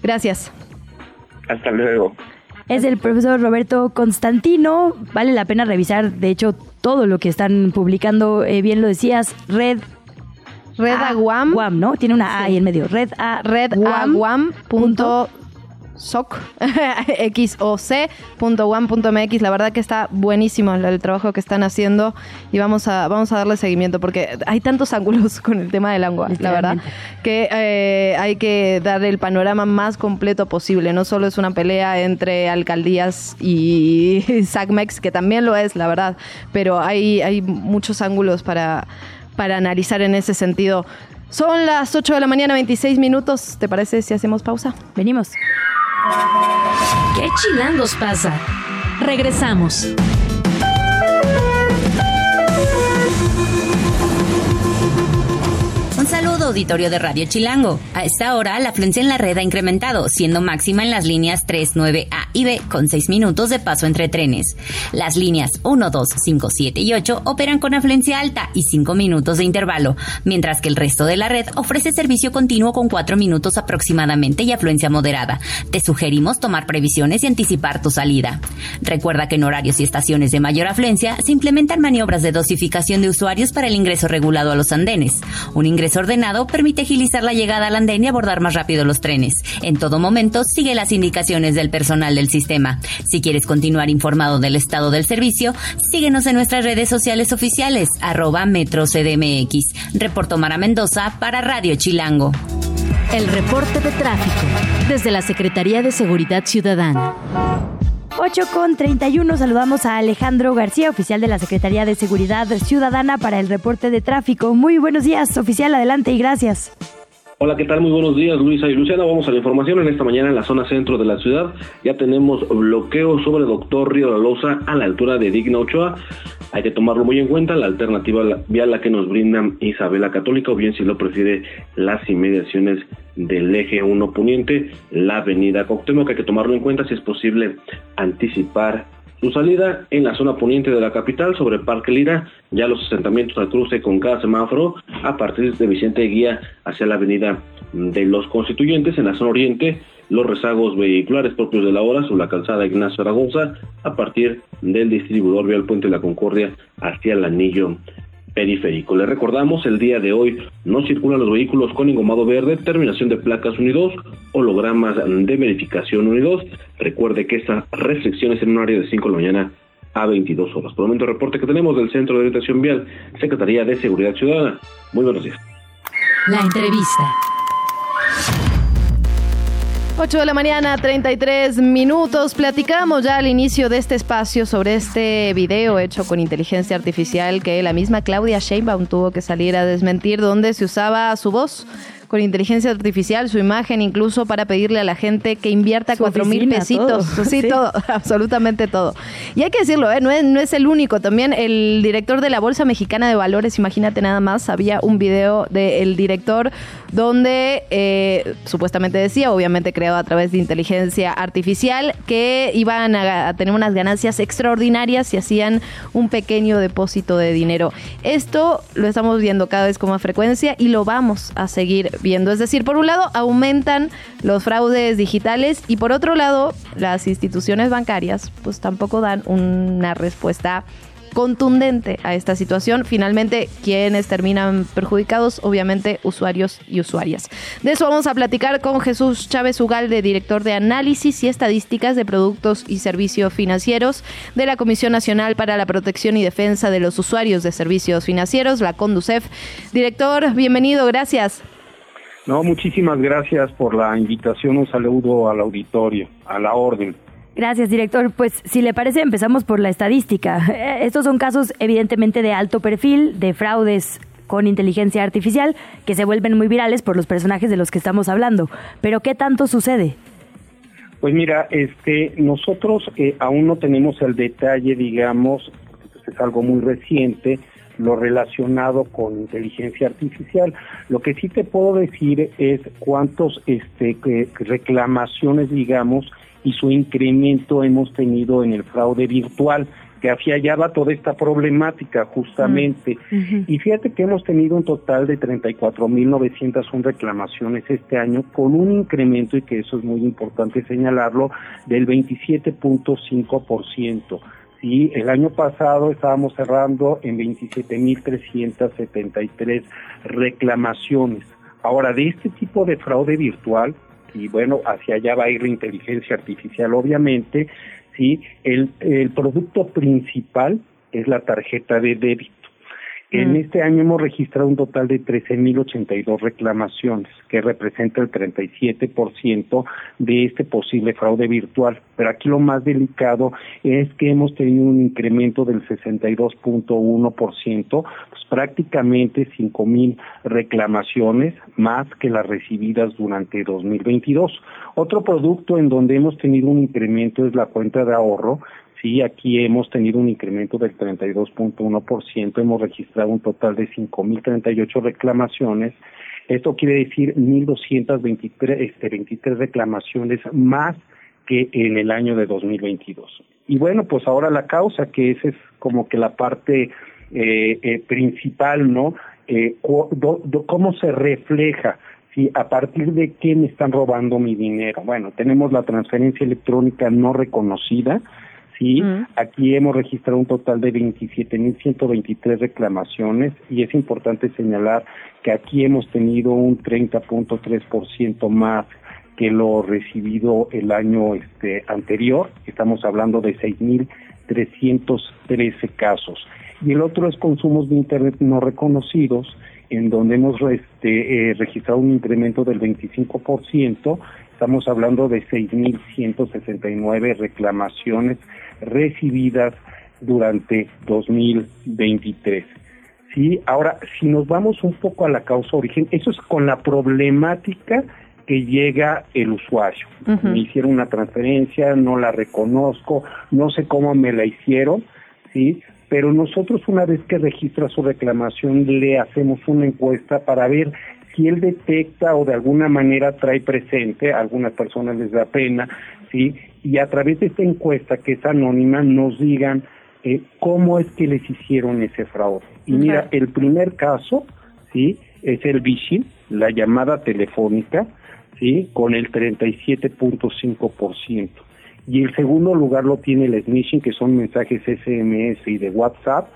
Gracias. Hasta luego. Es el profesor Roberto Constantino. Vale la pena revisar, de hecho, todo lo que están publicando. eh, bien lo decías, Red. Red Aguam. Guam, ¿no? Tiene una A ahí en medio. Red A. Redaguam punto soc xoc.one.mx la verdad que está buenísimo el, el trabajo que están haciendo y vamos a vamos a darle seguimiento porque hay tantos ángulos con el tema del agua la verdad que eh, hay que dar el panorama más completo posible no solo es una pelea entre alcaldías y SACMEX que también lo es la verdad pero hay hay muchos ángulos para para analizar en ese sentido son las 8 de la mañana, 26 minutos. ¿Te parece si hacemos pausa? Venimos. ¿Qué chilangos pasa? Regresamos. Auditorio de Radio Chilango. A esta hora la afluencia en la red ha incrementado, siendo máxima en las líneas 3, 9A y B, con 6 minutos de paso entre trenes. Las líneas 1, 2, 5, 7 y 8 operan con afluencia alta y 5 minutos de intervalo, mientras que el resto de la red ofrece servicio continuo con 4 minutos aproximadamente y afluencia moderada. Te sugerimos tomar previsiones y anticipar tu salida. Recuerda que en horarios y estaciones de mayor afluencia se implementan maniobras de dosificación de usuarios para el ingreso regulado a los andenes. Un ingreso ordenado permite agilizar la llegada al andén y abordar más rápido los trenes. En todo momento, sigue las indicaciones del personal del sistema. Si quieres continuar informado del estado del servicio, síguenos en nuestras redes sociales oficiales, arroba Metro CDMX. Reportó Mara Mendoza para Radio Chilango. El reporte de tráfico desde la Secretaría de Seguridad Ciudadana. 8 con 31 saludamos a Alejandro García, oficial de la Secretaría de Seguridad Ciudadana para el reporte de tráfico. Muy buenos días, oficial, adelante y gracias. Hola, ¿qué tal? Muy buenos días, Luisa y Luciana. Vamos a la información. En esta mañana en la zona centro de la ciudad ya tenemos bloqueo sobre Doctor Río La Loza a la altura de Digna Ochoa. Hay que tomarlo muy en cuenta, la alternativa vial la que nos brinda Isabela Católica, o bien si lo prefiere las inmediaciones del eje 1 poniente, la avenida Coctemoc, hay que tomarlo en cuenta si es posible anticipar su salida en la zona poniente de la capital sobre Parque Lira, ya los asentamientos al cruce con cada semáforo a partir de Vicente Guía hacia la avenida de los Constituyentes en la zona oriente, los rezagos vehiculares propios de la hora sobre la calzada Ignacio Aragosa a partir del distribuidor vial Puente de la Concordia hacia el anillo periférico. Le recordamos, el día de hoy no circulan los vehículos con engomado verde, terminación de placas unidos, hologramas de verificación unidos. Recuerde que esta restricción es en un área de 5 de la mañana a 22 horas. Por el momento, reporte que tenemos del Centro de Orientación Vial, Secretaría de Seguridad Ciudadana. Muy buenos días. La entrevista. 8 de la mañana, 33 minutos. Platicamos ya al inicio de este espacio sobre este video hecho con inteligencia artificial que la misma Claudia Sheinbaum tuvo que salir a desmentir, donde se usaba su voz con inteligencia artificial, su imagen incluso para pedirle a la gente que invierta cuatro mil pesitos. todo. Sí, Sí. todo, absolutamente todo. Y hay que decirlo, ¿eh? no, es, no es el único. También el director de la Bolsa Mexicana de Valores, imagínate nada más, había un video del director donde eh, supuestamente decía, obviamente creado a través de inteligencia artificial, que iban a, a tener unas ganancias extraordinarias si hacían un pequeño depósito de dinero. Esto lo estamos viendo cada vez con más frecuencia y lo vamos a seguir viendo. Es decir, por un lado aumentan los fraudes digitales y por otro lado las instituciones bancarias pues tampoco dan una respuesta contundente a esta situación. Finalmente, quienes terminan perjudicados, obviamente usuarios y usuarias. De eso vamos a platicar con Jesús Chávez Ugalde, director de análisis y estadísticas de productos y servicios financieros de la Comisión Nacional para la Protección y Defensa de los Usuarios de Servicios Financieros, la CONDUCEF. Director, bienvenido, gracias. No, muchísimas gracias por la invitación. Un saludo al auditorio, a la orden. Gracias, director. Pues si le parece, empezamos por la estadística. Eh, Estos son casos evidentemente de alto perfil, de fraudes con inteligencia artificial, que se vuelven muy virales por los personajes de los que estamos hablando. Pero ¿qué tanto sucede? Pues mira, este, nosotros eh, aún no tenemos el detalle, digamos, es algo muy reciente, lo relacionado con inteligencia artificial. Lo que sí te puedo decir es cuántos este, reclamaciones, digamos, y su incremento hemos tenido en el fraude virtual, que hacia allá va toda esta problemática justamente. Y fíjate que hemos tenido un total de 34.901 reclamaciones este año, con un incremento, y que eso es muy importante señalarlo, del 27.5%. Sí, el año pasado estábamos cerrando en 27.373 reclamaciones. Ahora, de este tipo de fraude virtual, y bueno, hacia allá va a ir la inteligencia artificial, obviamente, sí, el, el producto principal es la tarjeta de débito. En este año hemos registrado un total de 13.082 reclamaciones, que representa el 37% de este posible fraude virtual. Pero aquí lo más delicado es que hemos tenido un incremento del 62.1%, pues prácticamente 5.000 reclamaciones más que las recibidas durante 2022. Otro producto en donde hemos tenido un incremento es la cuenta de ahorro, Sí, aquí hemos tenido un incremento del 32.1%, hemos registrado un total de 5.038 reclamaciones. Esto quiere decir 1.223 este, 23 reclamaciones más que en el año de 2022. Y bueno, pues ahora la causa, que esa es como que la parte eh, eh, principal, ¿no? Eh, ¿Cómo se refleja? Sí, a partir de qué me están robando mi dinero. Bueno, tenemos la transferencia electrónica no reconocida, Sí, aquí hemos registrado un total de 27.123 reclamaciones y es importante señalar que aquí hemos tenido un 30.3% más que lo recibido el año este anterior. Estamos hablando de 6.313 casos. Y el otro es consumos de Internet no reconocidos, en donde hemos este, eh, registrado un incremento del 25%. Estamos hablando de 6.169 reclamaciones recibidas durante 2023. Sí, ahora, si nos vamos un poco a la causa origen, eso es con la problemática que llega el usuario. Me hicieron una transferencia, no la reconozco, no sé cómo me la hicieron, ¿sí? Pero nosotros una vez que registra su reclamación le hacemos una encuesta para ver si él detecta o de alguna manera trae presente, a algunas personas les da pena, ¿sí? Y a través de esta encuesta que es anónima nos digan eh, cómo es que les hicieron ese fraude. Y mira, el primer caso, ¿sí? Es el phishing, la llamada telefónica, ¿sí? Con el 37.5%. Y el segundo lugar lo tiene el smishing, que son mensajes SMS y de WhatsApp,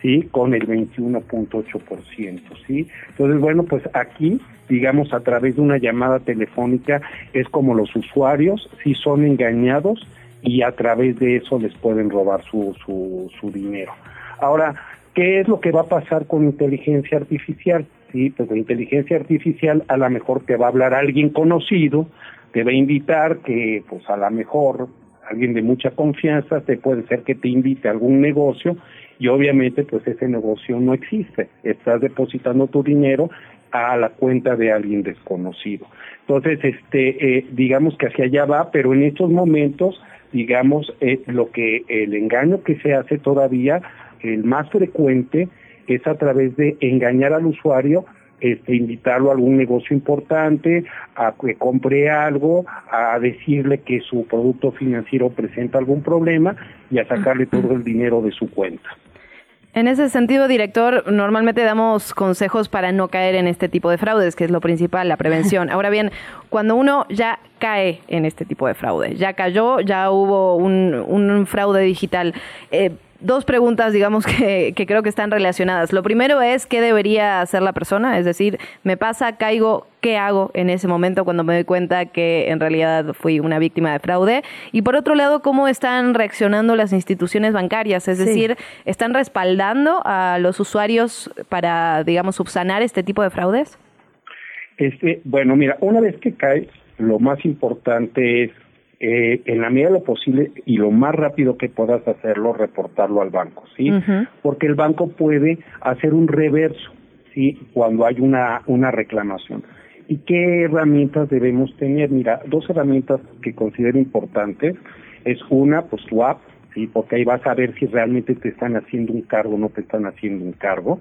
¿sí? Con el 21.8%, ¿sí? Entonces, bueno, pues aquí, digamos, a través de una llamada telefónica, es como los usuarios, sí son engañados y a través de eso les pueden robar su, su, su dinero. Ahora, ¿qué es lo que va a pasar con inteligencia artificial? Sí, pues la inteligencia artificial a lo mejor te va a hablar alguien conocido, te va a invitar que pues a lo mejor alguien de mucha confianza te puede ser que te invite a algún negocio y obviamente pues ese negocio no existe, estás depositando tu dinero a la cuenta de alguien desconocido. Entonces, este, eh, digamos que hacia allá va, pero en estos momentos, digamos, eh, lo que el engaño que se hace todavía, el más frecuente, es a través de engañar al usuario, este, invitarlo a algún negocio importante, a que compre algo, a decirle que su producto financiero presenta algún problema y a sacarle todo el dinero de su cuenta. En ese sentido, director, normalmente damos consejos para no caer en este tipo de fraudes, que es lo principal, la prevención. Ahora bien, cuando uno ya cae en este tipo de fraude, ya cayó, ya hubo un, un fraude digital, eh, dos preguntas, digamos, que, que, creo que están relacionadas. Lo primero es qué debería hacer la persona, es decir, me pasa, caigo, ¿qué hago en ese momento cuando me doy cuenta que en realidad fui una víctima de fraude? Y por otro lado, ¿cómo están reaccionando las instituciones bancarias? Es decir, ¿están respaldando a los usuarios para, digamos, subsanar este tipo de fraudes? Este, bueno, mira, una vez que caes, lo más importante es eh, en la medida de lo posible y lo más rápido que puedas hacerlo, reportarlo al banco, ¿sí? Porque el banco puede hacer un reverso, ¿sí? Cuando hay una, una reclamación. ¿Y qué herramientas debemos tener? Mira, dos herramientas que considero importantes es una, pues tu app, ¿sí? Porque ahí vas a ver si realmente te están haciendo un cargo o no te están haciendo un cargo,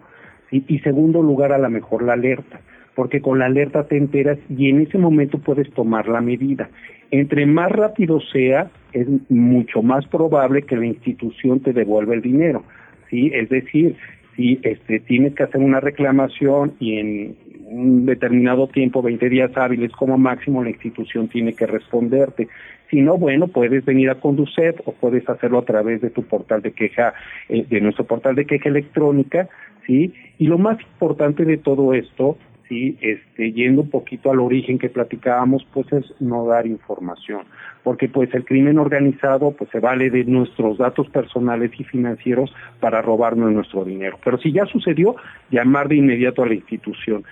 ¿sí? Y segundo lugar, a lo mejor la alerta porque con la alerta te enteras y en ese momento puedes tomar la medida. Entre más rápido sea, es mucho más probable que la institución te devuelva el dinero, ¿sí? Es decir, si este, tienes que hacer una reclamación y en un determinado tiempo, 20 días hábiles como máximo, la institución tiene que responderte. Si no, bueno, puedes venir a conducir o puedes hacerlo a través de tu portal de queja, eh, de nuestro portal de queja electrónica, ¿sí? Y lo más importante de todo esto sí, este, yendo un poquito al origen que platicábamos, pues es no dar información, porque pues el crimen organizado pues se vale de nuestros datos personales y financieros para robarnos nuestro dinero. Pero si ya sucedió, llamar de inmediato a la institución.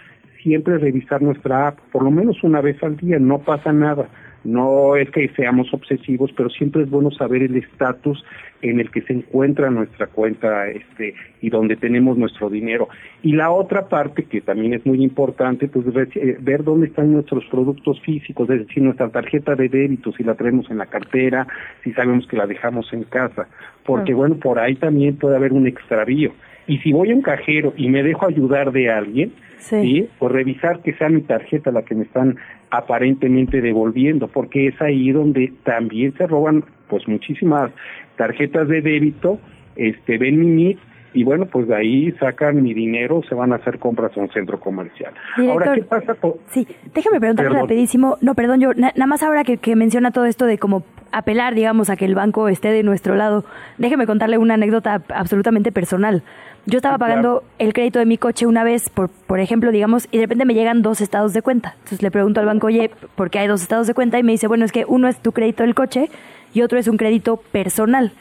Siempre revisar nuestra app, por lo menos una vez al día, no pasa nada. No es que seamos obsesivos, pero siempre es bueno saber el estatus en el que se encuentra nuestra cuenta este y donde tenemos nuestro dinero. Y la otra parte que también es muy importante, pues eh, ver dónde están nuestros productos físicos, es decir, nuestra tarjeta de débito, si la traemos en la cartera, si sabemos que la dejamos en casa, porque bueno, por ahí también puede haber un extravío. Y si voy a un cajero y me dejo ayudar de alguien, sí. Por revisar que sea mi tarjeta la que me están aparentemente devolviendo, porque es ahí donde también se roban pues muchísimas tarjetas de débito, este ven mi y bueno, pues de ahí sacan mi dinero, se van a hacer compras a un centro comercial. ahora, ¿qué pasa Sí, déjame preguntar rapidísimo, no, perdón, yo nada más ahora que, que menciona todo esto de cómo apelar, digamos, a que el banco esté de nuestro lado, déjeme contarle una anécdota absolutamente personal. Yo estaba pagando el crédito de mi coche una vez, por, por ejemplo, digamos, y de repente me llegan dos estados de cuenta. Entonces le pregunto al banco, oye, ¿por qué hay dos estados de cuenta? Y me dice, bueno, es que uno es tu crédito del coche y otro es un crédito personal.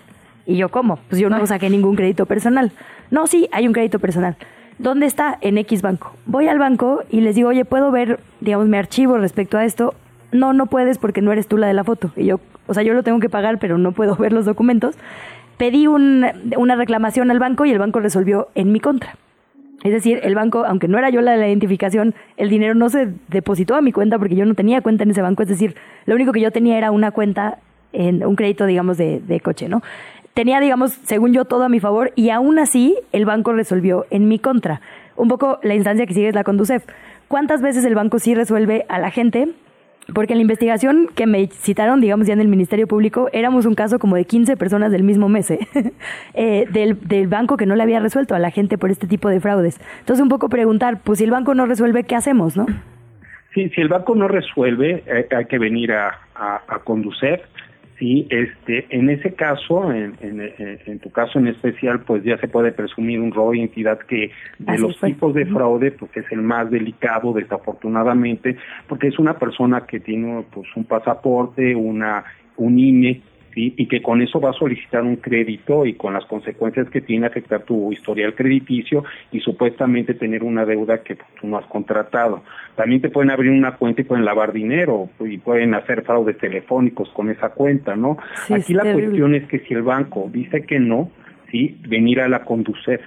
Y yo, ¿cómo? Pues yo no saqué ningún crédito personal. No, sí, hay un crédito personal. ¿Dónde está? En X banco. Voy al banco y les digo, oye, ¿puedo ver, digamos, mi archivo respecto a esto? No, no puedes porque no eres tú la de la foto. Y yo, o sea, yo lo tengo que pagar, pero no puedo ver los documentos. Pedí un- una reclamación al banco y el banco resolvió en mi contra. Es decir, el banco, aunque no era yo la de la identificación, el dinero no se depositó a mi cuenta porque yo no tenía cuenta en ese banco. Es decir, lo único que yo tenía era una cuenta en un crédito, digamos, de, de coche, ¿no? Tenía, digamos, según yo, todo a mi favor y aún así el banco resolvió en mi contra. Un poco la instancia que sigue es la Conducef. ¿Cuántas veces el banco sí resuelve a la gente? Porque en la investigación que me citaron, digamos, ya en el Ministerio Público, éramos un caso como de 15 personas del mismo mes, ¿eh? Eh, del, del banco que no le había resuelto a la gente por este tipo de fraudes. Entonces, un poco preguntar, pues si el banco no resuelve, ¿qué hacemos, no? Sí, si el banco no resuelve, eh, hay que venir a, a, a Conducef. Sí, este, en ese caso, en, en, en- tu caso en especial, pues ya se puede presumir un robo de identidad que de Así los fue. tipos de fraude, pues es el más delicado, desafortunadamente, porque es una persona que tiene pues un pasaporte, una un INE, ¿sí? y que con eso va a solicitar un crédito y con las consecuencias que tiene afectar tu historial crediticio y supuestamente tener una deuda que pues, tú no has contratado. También te pueden abrir una cuenta y pueden lavar dinero y pueden hacer fraudes telefónicos con esa cuenta, ¿no? Sí, Aquí la terrible. cuestión es que si el banco dice que no, sí, venir a la Conducef,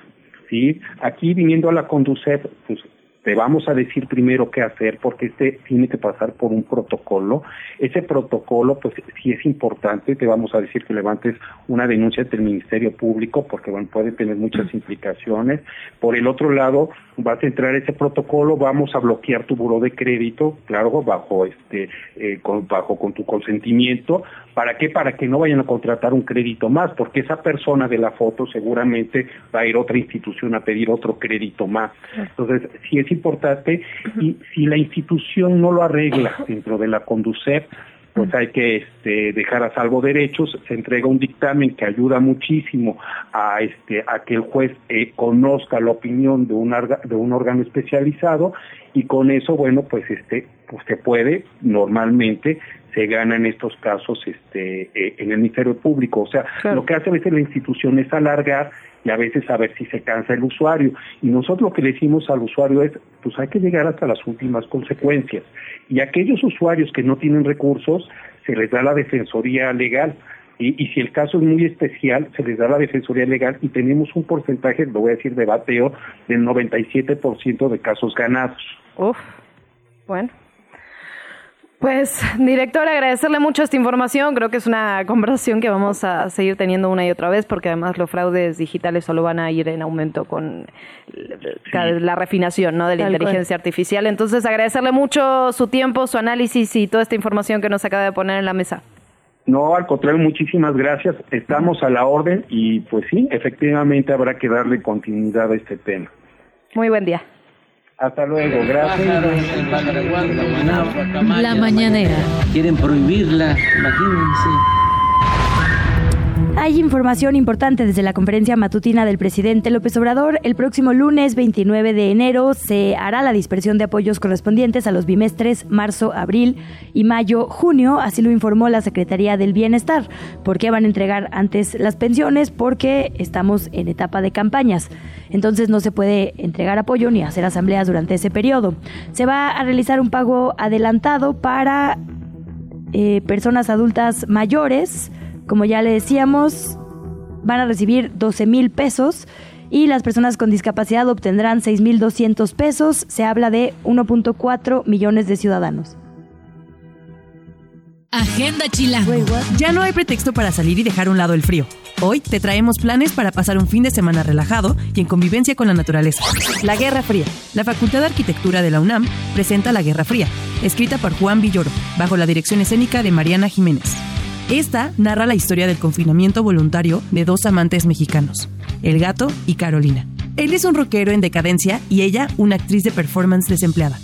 sí. Aquí viniendo a la Conducef, pues te vamos a decir primero qué hacer porque este tiene que pasar por un protocolo. Ese protocolo, pues sí es importante, te vamos a decir que levantes una denuncia ante el Ministerio Público porque bueno, puede tener muchas implicaciones. Por el otro lado, vas a entrar a ese protocolo, vamos a bloquear tu buró de crédito, claro, bajo este, eh, con, bajo con tu consentimiento. ¿Para qué? Para que no vayan a contratar un crédito más, porque esa persona de la foto seguramente va a ir a otra institución a pedir otro crédito más. Entonces, sí es importante y si la institución no lo arregla dentro de la Conducef, pues hay que este, dejar a salvo derechos, se entrega un dictamen que ayuda muchísimo a, este, a que el juez eh, conozca la opinión de un, arga- de un órgano especializado y con eso, bueno, pues este, pues se puede normalmente se gana en estos casos este eh, en el Ministerio Público, o sea, lo que hace a veces la institución es alargar y a veces a ver si se cansa el usuario. Y nosotros lo que le decimos al usuario es, pues hay que llegar hasta las últimas consecuencias. Y aquellos usuarios que no tienen recursos, se les da la defensoría legal. Y, y si el caso es muy especial, se les da la defensoría legal y tenemos un porcentaje, lo voy a decir de bateo, del 97% de casos ganados. Uf, bueno. Pues, director, agradecerle mucho esta información. Creo que es una conversación que vamos a seguir teniendo una y otra vez, porque además los fraudes digitales solo van a ir en aumento con la refinación ¿no? de la Tal cual. inteligencia artificial. Entonces, agradecerle mucho su tiempo, su análisis y toda esta información que nos acaba de poner en la mesa. No, al contrario, muchísimas gracias. Estamos a la orden y pues sí, efectivamente habrá que darle continuidad a este tema. Muy buen día. Hasta luego, gracias. La mañanera. Quieren prohibirla, imagínense. Hay información importante desde la conferencia matutina del presidente López Obrador. El próximo lunes 29 de enero se hará la dispersión de apoyos correspondientes a los bimestres marzo, abril y mayo, junio. Así lo informó la Secretaría del Bienestar. ¿Por qué van a entregar antes las pensiones? Porque estamos en etapa de campañas. Entonces no se puede entregar apoyo ni hacer asambleas durante ese periodo. Se va a realizar un pago adelantado para eh, personas adultas mayores, como ya le decíamos, van a recibir 12 mil pesos y las personas con discapacidad obtendrán 6 mil 200 pesos. Se habla de 1.4 millones de ciudadanos. Agenda Chilango. Ya no hay pretexto para salir y dejar a un lado el frío. Hoy te traemos planes para pasar un fin de semana relajado y en convivencia con la naturaleza. La Guerra Fría. La Facultad de Arquitectura de la UNAM presenta La Guerra Fría, escrita por Juan Villoro, bajo la dirección escénica de Mariana Jiménez. Esta narra la historia del confinamiento voluntario de dos amantes mexicanos, el gato y Carolina. Él es un rockero en decadencia y ella una actriz de performance desempleada.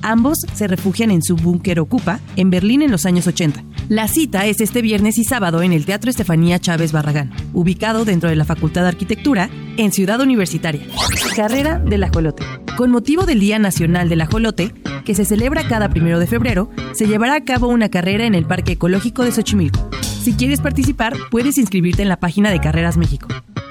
Ambos se refugian en su búnker Ocupa en Berlín en los años 80, La cita es este viernes y sábado en el Teatro Estefanía Chávez Barragán, ubicado dentro de la Facultad de Arquitectura en Ciudad Universitaria. Carrera del Ajolote. Con motivo del Día Nacional del Ajolote, que se celebra cada primero de febrero, se llevará a cabo una carrera en el Parque Ecológico de Xochimilco. Si quieres participar, puedes inscribirte en la página de Carreras México.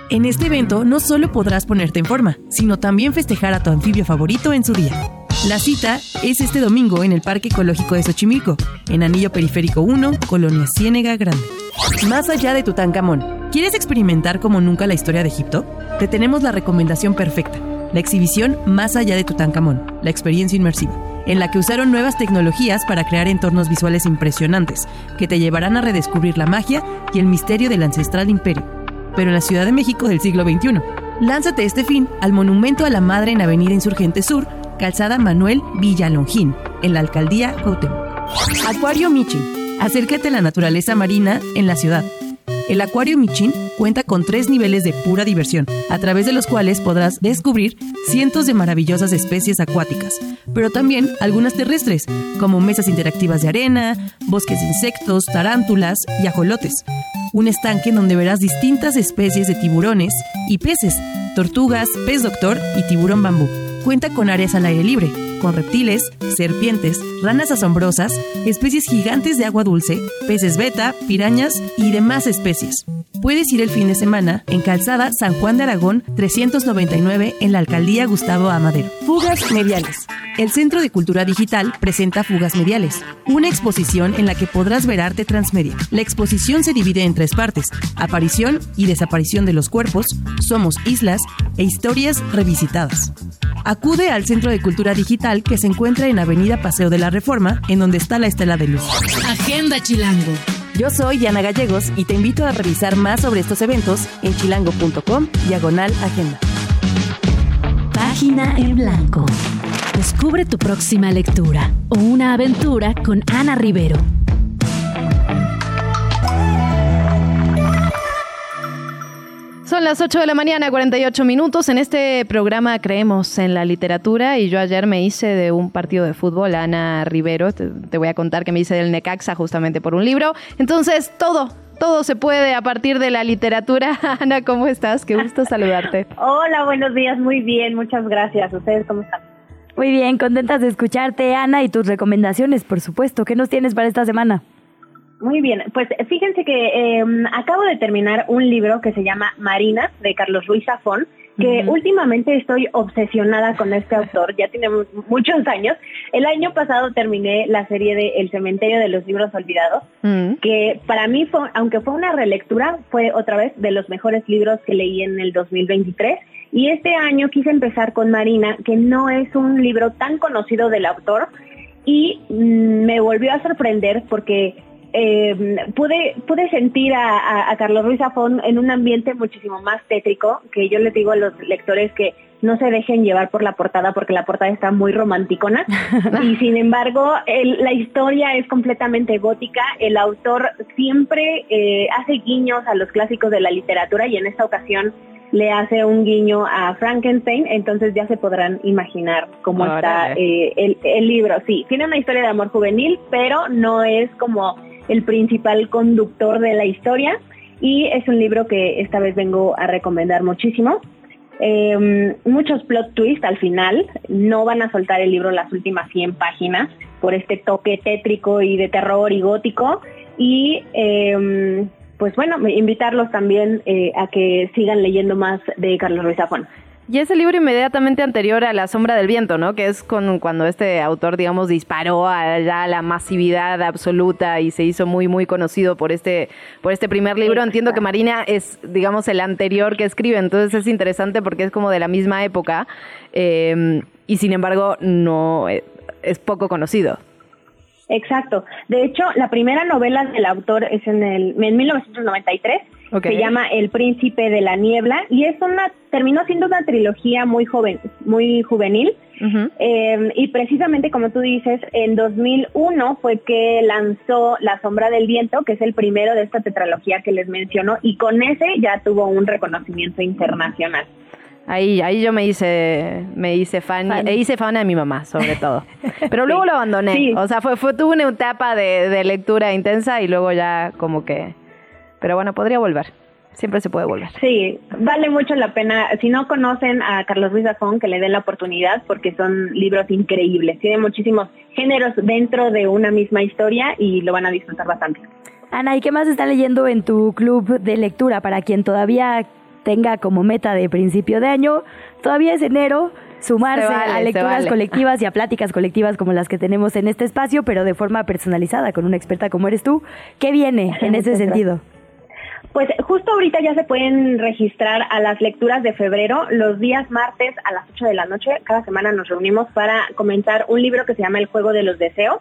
En este evento no solo podrás ponerte en forma, sino también festejar a tu anfibio favorito en su día. La cita es este domingo en el Parque Ecológico de Xochimilco, en Anillo Periférico 1, Colonia Ciénega Grande. Más allá de Tutankamón, ¿quieres experimentar como nunca la historia de Egipto? Te tenemos la recomendación perfecta, la exhibición Más allá de Tutankamón, la experiencia inmersiva, en la que usaron nuevas tecnologías para crear entornos visuales impresionantes, que te llevarán a redescubrir la magia y el misterio del ancestral imperio, pero en la Ciudad de México del siglo XXI. Lánzate este fin al Monumento a la Madre en Avenida Insurgente Sur, Calzada Manuel Villalongín, en la Alcaldía Cuauhtémoc. Acuario Michin. Acércate a la naturaleza marina en la ciudad. El Acuario Michin cuenta con tres niveles de pura diversión, a través de los cuales podrás descubrir cientos de maravillosas especies acuáticas, pero también algunas terrestres, como mesas interactivas de arena, bosques de insectos, tarántulas y ajolotes. Un estanque donde verás distintas especies de tiburones y peces, tortugas, pez doctor y tiburón bambú. Cuenta con áreas al aire libre, con reptiles, serpientes, ranas asombrosas, especies gigantes de agua dulce, peces beta, pirañas y demás especies. Puedes ir el fin de semana en Calzada San Juan de Aragón 399 en la Alcaldía Gustavo Amadero. Fugas Mediales. El Centro de Cultura Digital presenta Fugas Mediales, una exposición en la que podrás ver arte transmedia. La exposición se divide en tres partes, aparición y desaparición de los cuerpos, somos islas e historias revisitadas. Acude al Centro de Cultura Digital que se encuentra en Avenida Paseo de la Reforma, en donde está la Estela de Luz. Agenda Chilango. Yo soy Diana Gallegos y te invito a revisar más sobre estos eventos en chilango.com diagonal agenda. Página en blanco. Descubre tu próxima lectura o una aventura con Ana Rivero. Son las 8 de la mañana, 48 minutos. En este programa creemos en la literatura y yo ayer me hice de un partido de fútbol, Ana Rivero. Te, te voy a contar que me hice del Necaxa justamente por un libro. Entonces, todo, todo se puede a partir de la literatura. Ana, ¿cómo estás? Qué gusto saludarte. Hola, buenos días, muy bien, muchas gracias. ¿Ustedes cómo están? Muy bien, contentas de escucharte, Ana, y tus recomendaciones, por supuesto. ¿Qué nos tienes para esta semana? Muy bien, pues fíjense que eh, acabo de terminar un libro que se llama Marina, de Carlos Ruiz Zafón, que últimamente estoy obsesionada con este autor, ya tiene mu- muchos años. El año pasado terminé la serie de El cementerio de los libros olvidados, que para mí, fue, aunque fue una relectura, fue otra vez de los mejores libros que leí en el 2023. Y este año quise empezar con Marina, que no es un libro tan conocido del autor, y mm, me volvió a sorprender porque eh, pude, pude sentir a, a- a Carlos Ruiz Zafón en un ambiente muchísimo más tétrico, que yo les digo a los lectores que no se dejen llevar por la portada porque la portada está muy romanticona. Y sin embargo el- la historia es completamente gótica, el autor siempre eh, hace guiños a los clásicos de la literatura y en esta ocasión le hace un guiño a Frankenstein, entonces ya se podrán imaginar cómo está eh, el, el libro. Sí, tiene una historia de amor juvenil, pero no es como el principal conductor de la historia y es un libro que esta vez vengo a recomendar muchísimo. Eh, muchos plot twists al final, no van a soltar el libro las últimas 100 páginas por este toque tétrico y de terror y gótico y eh, pues bueno, invitarlos también eh, a que sigan leyendo más de Carlos Ruiz Zafón. Y ese libro inmediatamente anterior a La sombra del viento, ¿no? Que es con, cuando este autor, digamos, disparó a ya la masividad absoluta y se hizo muy, muy conocido por este, por este primer libro. Entiendo que Marina es, digamos, el anterior que escribe, entonces es interesante porque es como de la misma época eh, y sin embargo no eh, es poco conocido. Exacto. De hecho, la primera novela del autor es en el en 1993. Se llama El Príncipe de la Niebla y es una terminó siendo una trilogía muy joven, muy juvenil. Eh, y precisamente como tú dices, en 2001 fue que lanzó La Sombra del Viento, que es el primero de esta tetralogía que les menciono, y con ese ya tuvo un reconocimiento internacional. Ahí, ahí yo me hice, me hice fan, e hice fan de mi mamá, sobre todo. Pero luego lo abandoné. O sea, fue, fue, tuve una etapa de, de lectura intensa y luego ya como que. Pero bueno, podría volver. Siempre se puede volver. Sí, vale mucho la pena. Si no conocen a Carlos Ruiz Zafón, que le den la oportunidad porque son libros increíbles. Tiene muchísimos géneros dentro de una misma historia y lo van a disfrutar bastante. Ana, ¿y qué más está leyendo en tu club de lectura para quien todavía tenga como meta de principio de año? Todavía es enero, sumarse Se vale, a lecturas vale. colectivas y a pláticas colectivas como las que tenemos en este espacio, pero de forma personalizada con una experta como eres tú. ¿Qué viene en ese sentido? Pues justo ahorita ya se pueden registrar a las lecturas de febrero. Los días martes a las 8 de la noche, cada semana nos reunimos para comentar un libro que se llama El juego de los deseos,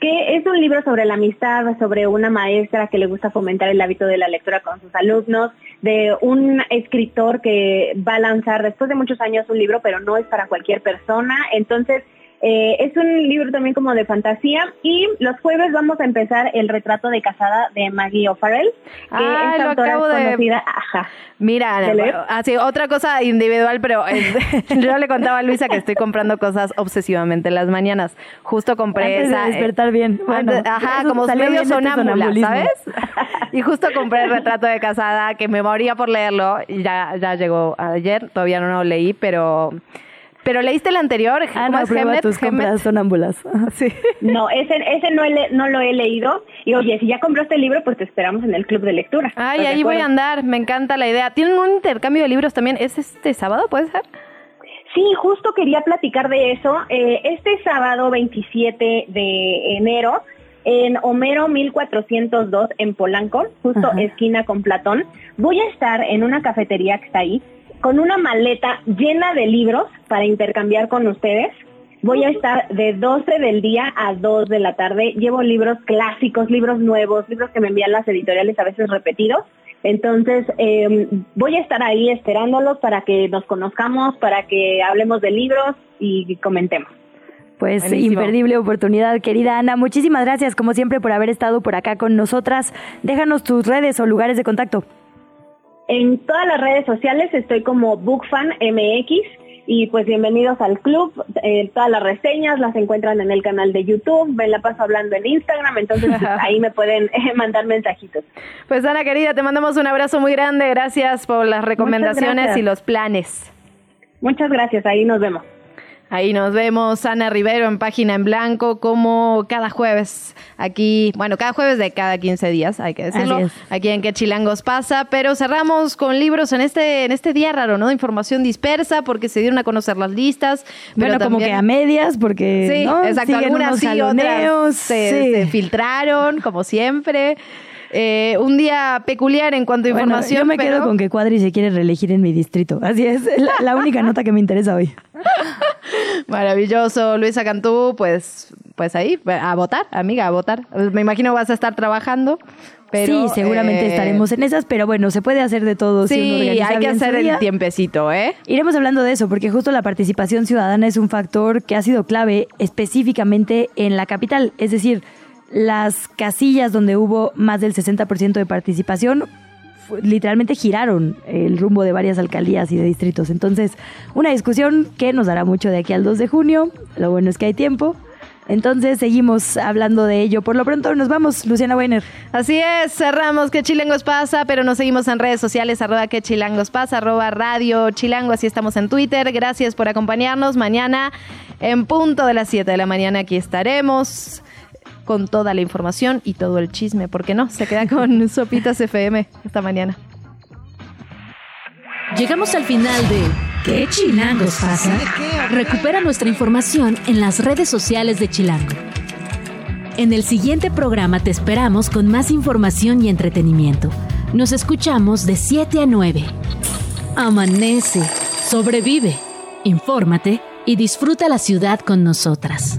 que es un libro sobre la amistad, sobre una maestra que le gusta fomentar el hábito de la lectura con sus alumnos, de un escritor que va a lanzar después de muchos años un libro, pero no es para cualquier persona. Entonces, eh, es un libro también como de fantasía y los jueves vamos a empezar el retrato de casada de Maggie O'Farrell, que Ah, lo acabo de- conocida, ajá. Mira, ¿De así, otra cosa individual, pero eh, yo le contaba a Luisa que estoy comprando cosas obsesivamente en las mañanas. Justo compré Antes de esa. eh, despertar bien. Bueno, antes- ajá, como medio este sonámbula, sonambulismo. ¿sabes? Y justo compré el retrato de casada que me moría por leerlo y ya, ya llegó ayer. Todavía no lo leí, pero. Pero leíste el anterior. ¿Cómo Ana, es? prueba Hemet? tus Hemet. compras sonámbulas. Sí. No, ese, ese no, he no lo he leído. Y oye, si ya compraste el libro, pues te esperamos en el club de lectura. Ay, ¿Estás de ahí voy a andar. Me encanta la idea. ¿Tienen un intercambio de libros también? ¿Es este sábado? ¿Puede ser? Sí, justo quería platicar de eso. Eh, este sábado 27 de enero, en Homero 1402 en Polanco, justo Ajá. esquina con Platón, voy a estar en una cafetería que está ahí con una maleta llena de libros para intercambiar con ustedes. Voy a estar de 12 del día a 2 de la tarde. Llevo libros clásicos, libros nuevos, libros que me envían las editoriales a veces repetidos. Entonces, eh, voy a estar ahí esperándolos para que nos conozcamos, para que hablemos de libros y comentemos. Pues Buenísimo. imperdible oportunidad, querida Ana. Muchísimas gracias, como siempre, por haber estado por acá con nosotras. Déjanos tus redes o lugares de contacto. En todas las redes sociales estoy como BookFanMX y pues bienvenidos al club. Eh, todas las reseñas las encuentran en el canal de YouTube. Me la paso hablando en Instagram, entonces pues, ahí me pueden eh, mandar mensajitos. Pues Ana querida, te mandamos un abrazo muy grande. Gracias por las recomendaciones y los planes. Muchas gracias, ahí nos vemos. Ahí nos vemos, Ana Rivero en Página en Blanco, como cada jueves aquí, bueno, cada jueves de cada 15 días, hay que decirlo, aquí en Que Chilangos pasa, pero cerramos con libros en este en este día raro, ¿no? Información dispersa porque se dieron a conocer las listas. pero Bueno, como que a medias, porque Sí, ¿no? exacto, siguen algunas unos sí, jaloneos, otras se, sí. se filtraron, como siempre. Eh, un día peculiar en cuanto a Bueno, información. yo me pero- quedo con que Cuadri se quiere reelegir en mi distrito. Así es, la, la única nota que me interesa hoy. Maravilloso, Luisa Cantú, pues, pues ahí, a votar, amiga, a votar. Me imagino vas a estar trabajando, pero... sí, seguramente eh, estaremos en esas, pero bueno, se puede hacer de todo. si uno Sí, hay que hacer el tiempecito, ¿eh? Iremos hablando de eso, porque justo la participación ciudadana es un factor que ha sido clave específicamente en la capital. Es decir, las casillas donde hubo más del 60% de participación literalmente giraron el rumbo de varias alcaldías y de distritos. Entonces, una discusión que nos dará mucho de aquí al 2 de junio. Lo bueno es que hay tiempo. Entonces, seguimos hablando de ello. Por lo pronto, nos vamos, Luciana Weiner. Así es, cerramos que Chilangos pasa, pero nos seguimos en redes sociales, arroba que Chilangos pasa, arroba radio Chilango, así estamos en Twitter. Gracias por acompañarnos. Mañana, en punto de las 7 de la mañana, aquí estaremos con toda la información y todo el chisme, porque no, se queda con Sopitas FM esta mañana. Llegamos al final de ¿Qué chilangos pasa? Recupera nuestra información en las redes sociales de Chilango. En el siguiente programa te esperamos con más información y entretenimiento. Nos escuchamos de 7 a 9. Amanece, sobrevive, infórmate y disfruta la ciudad con nosotras.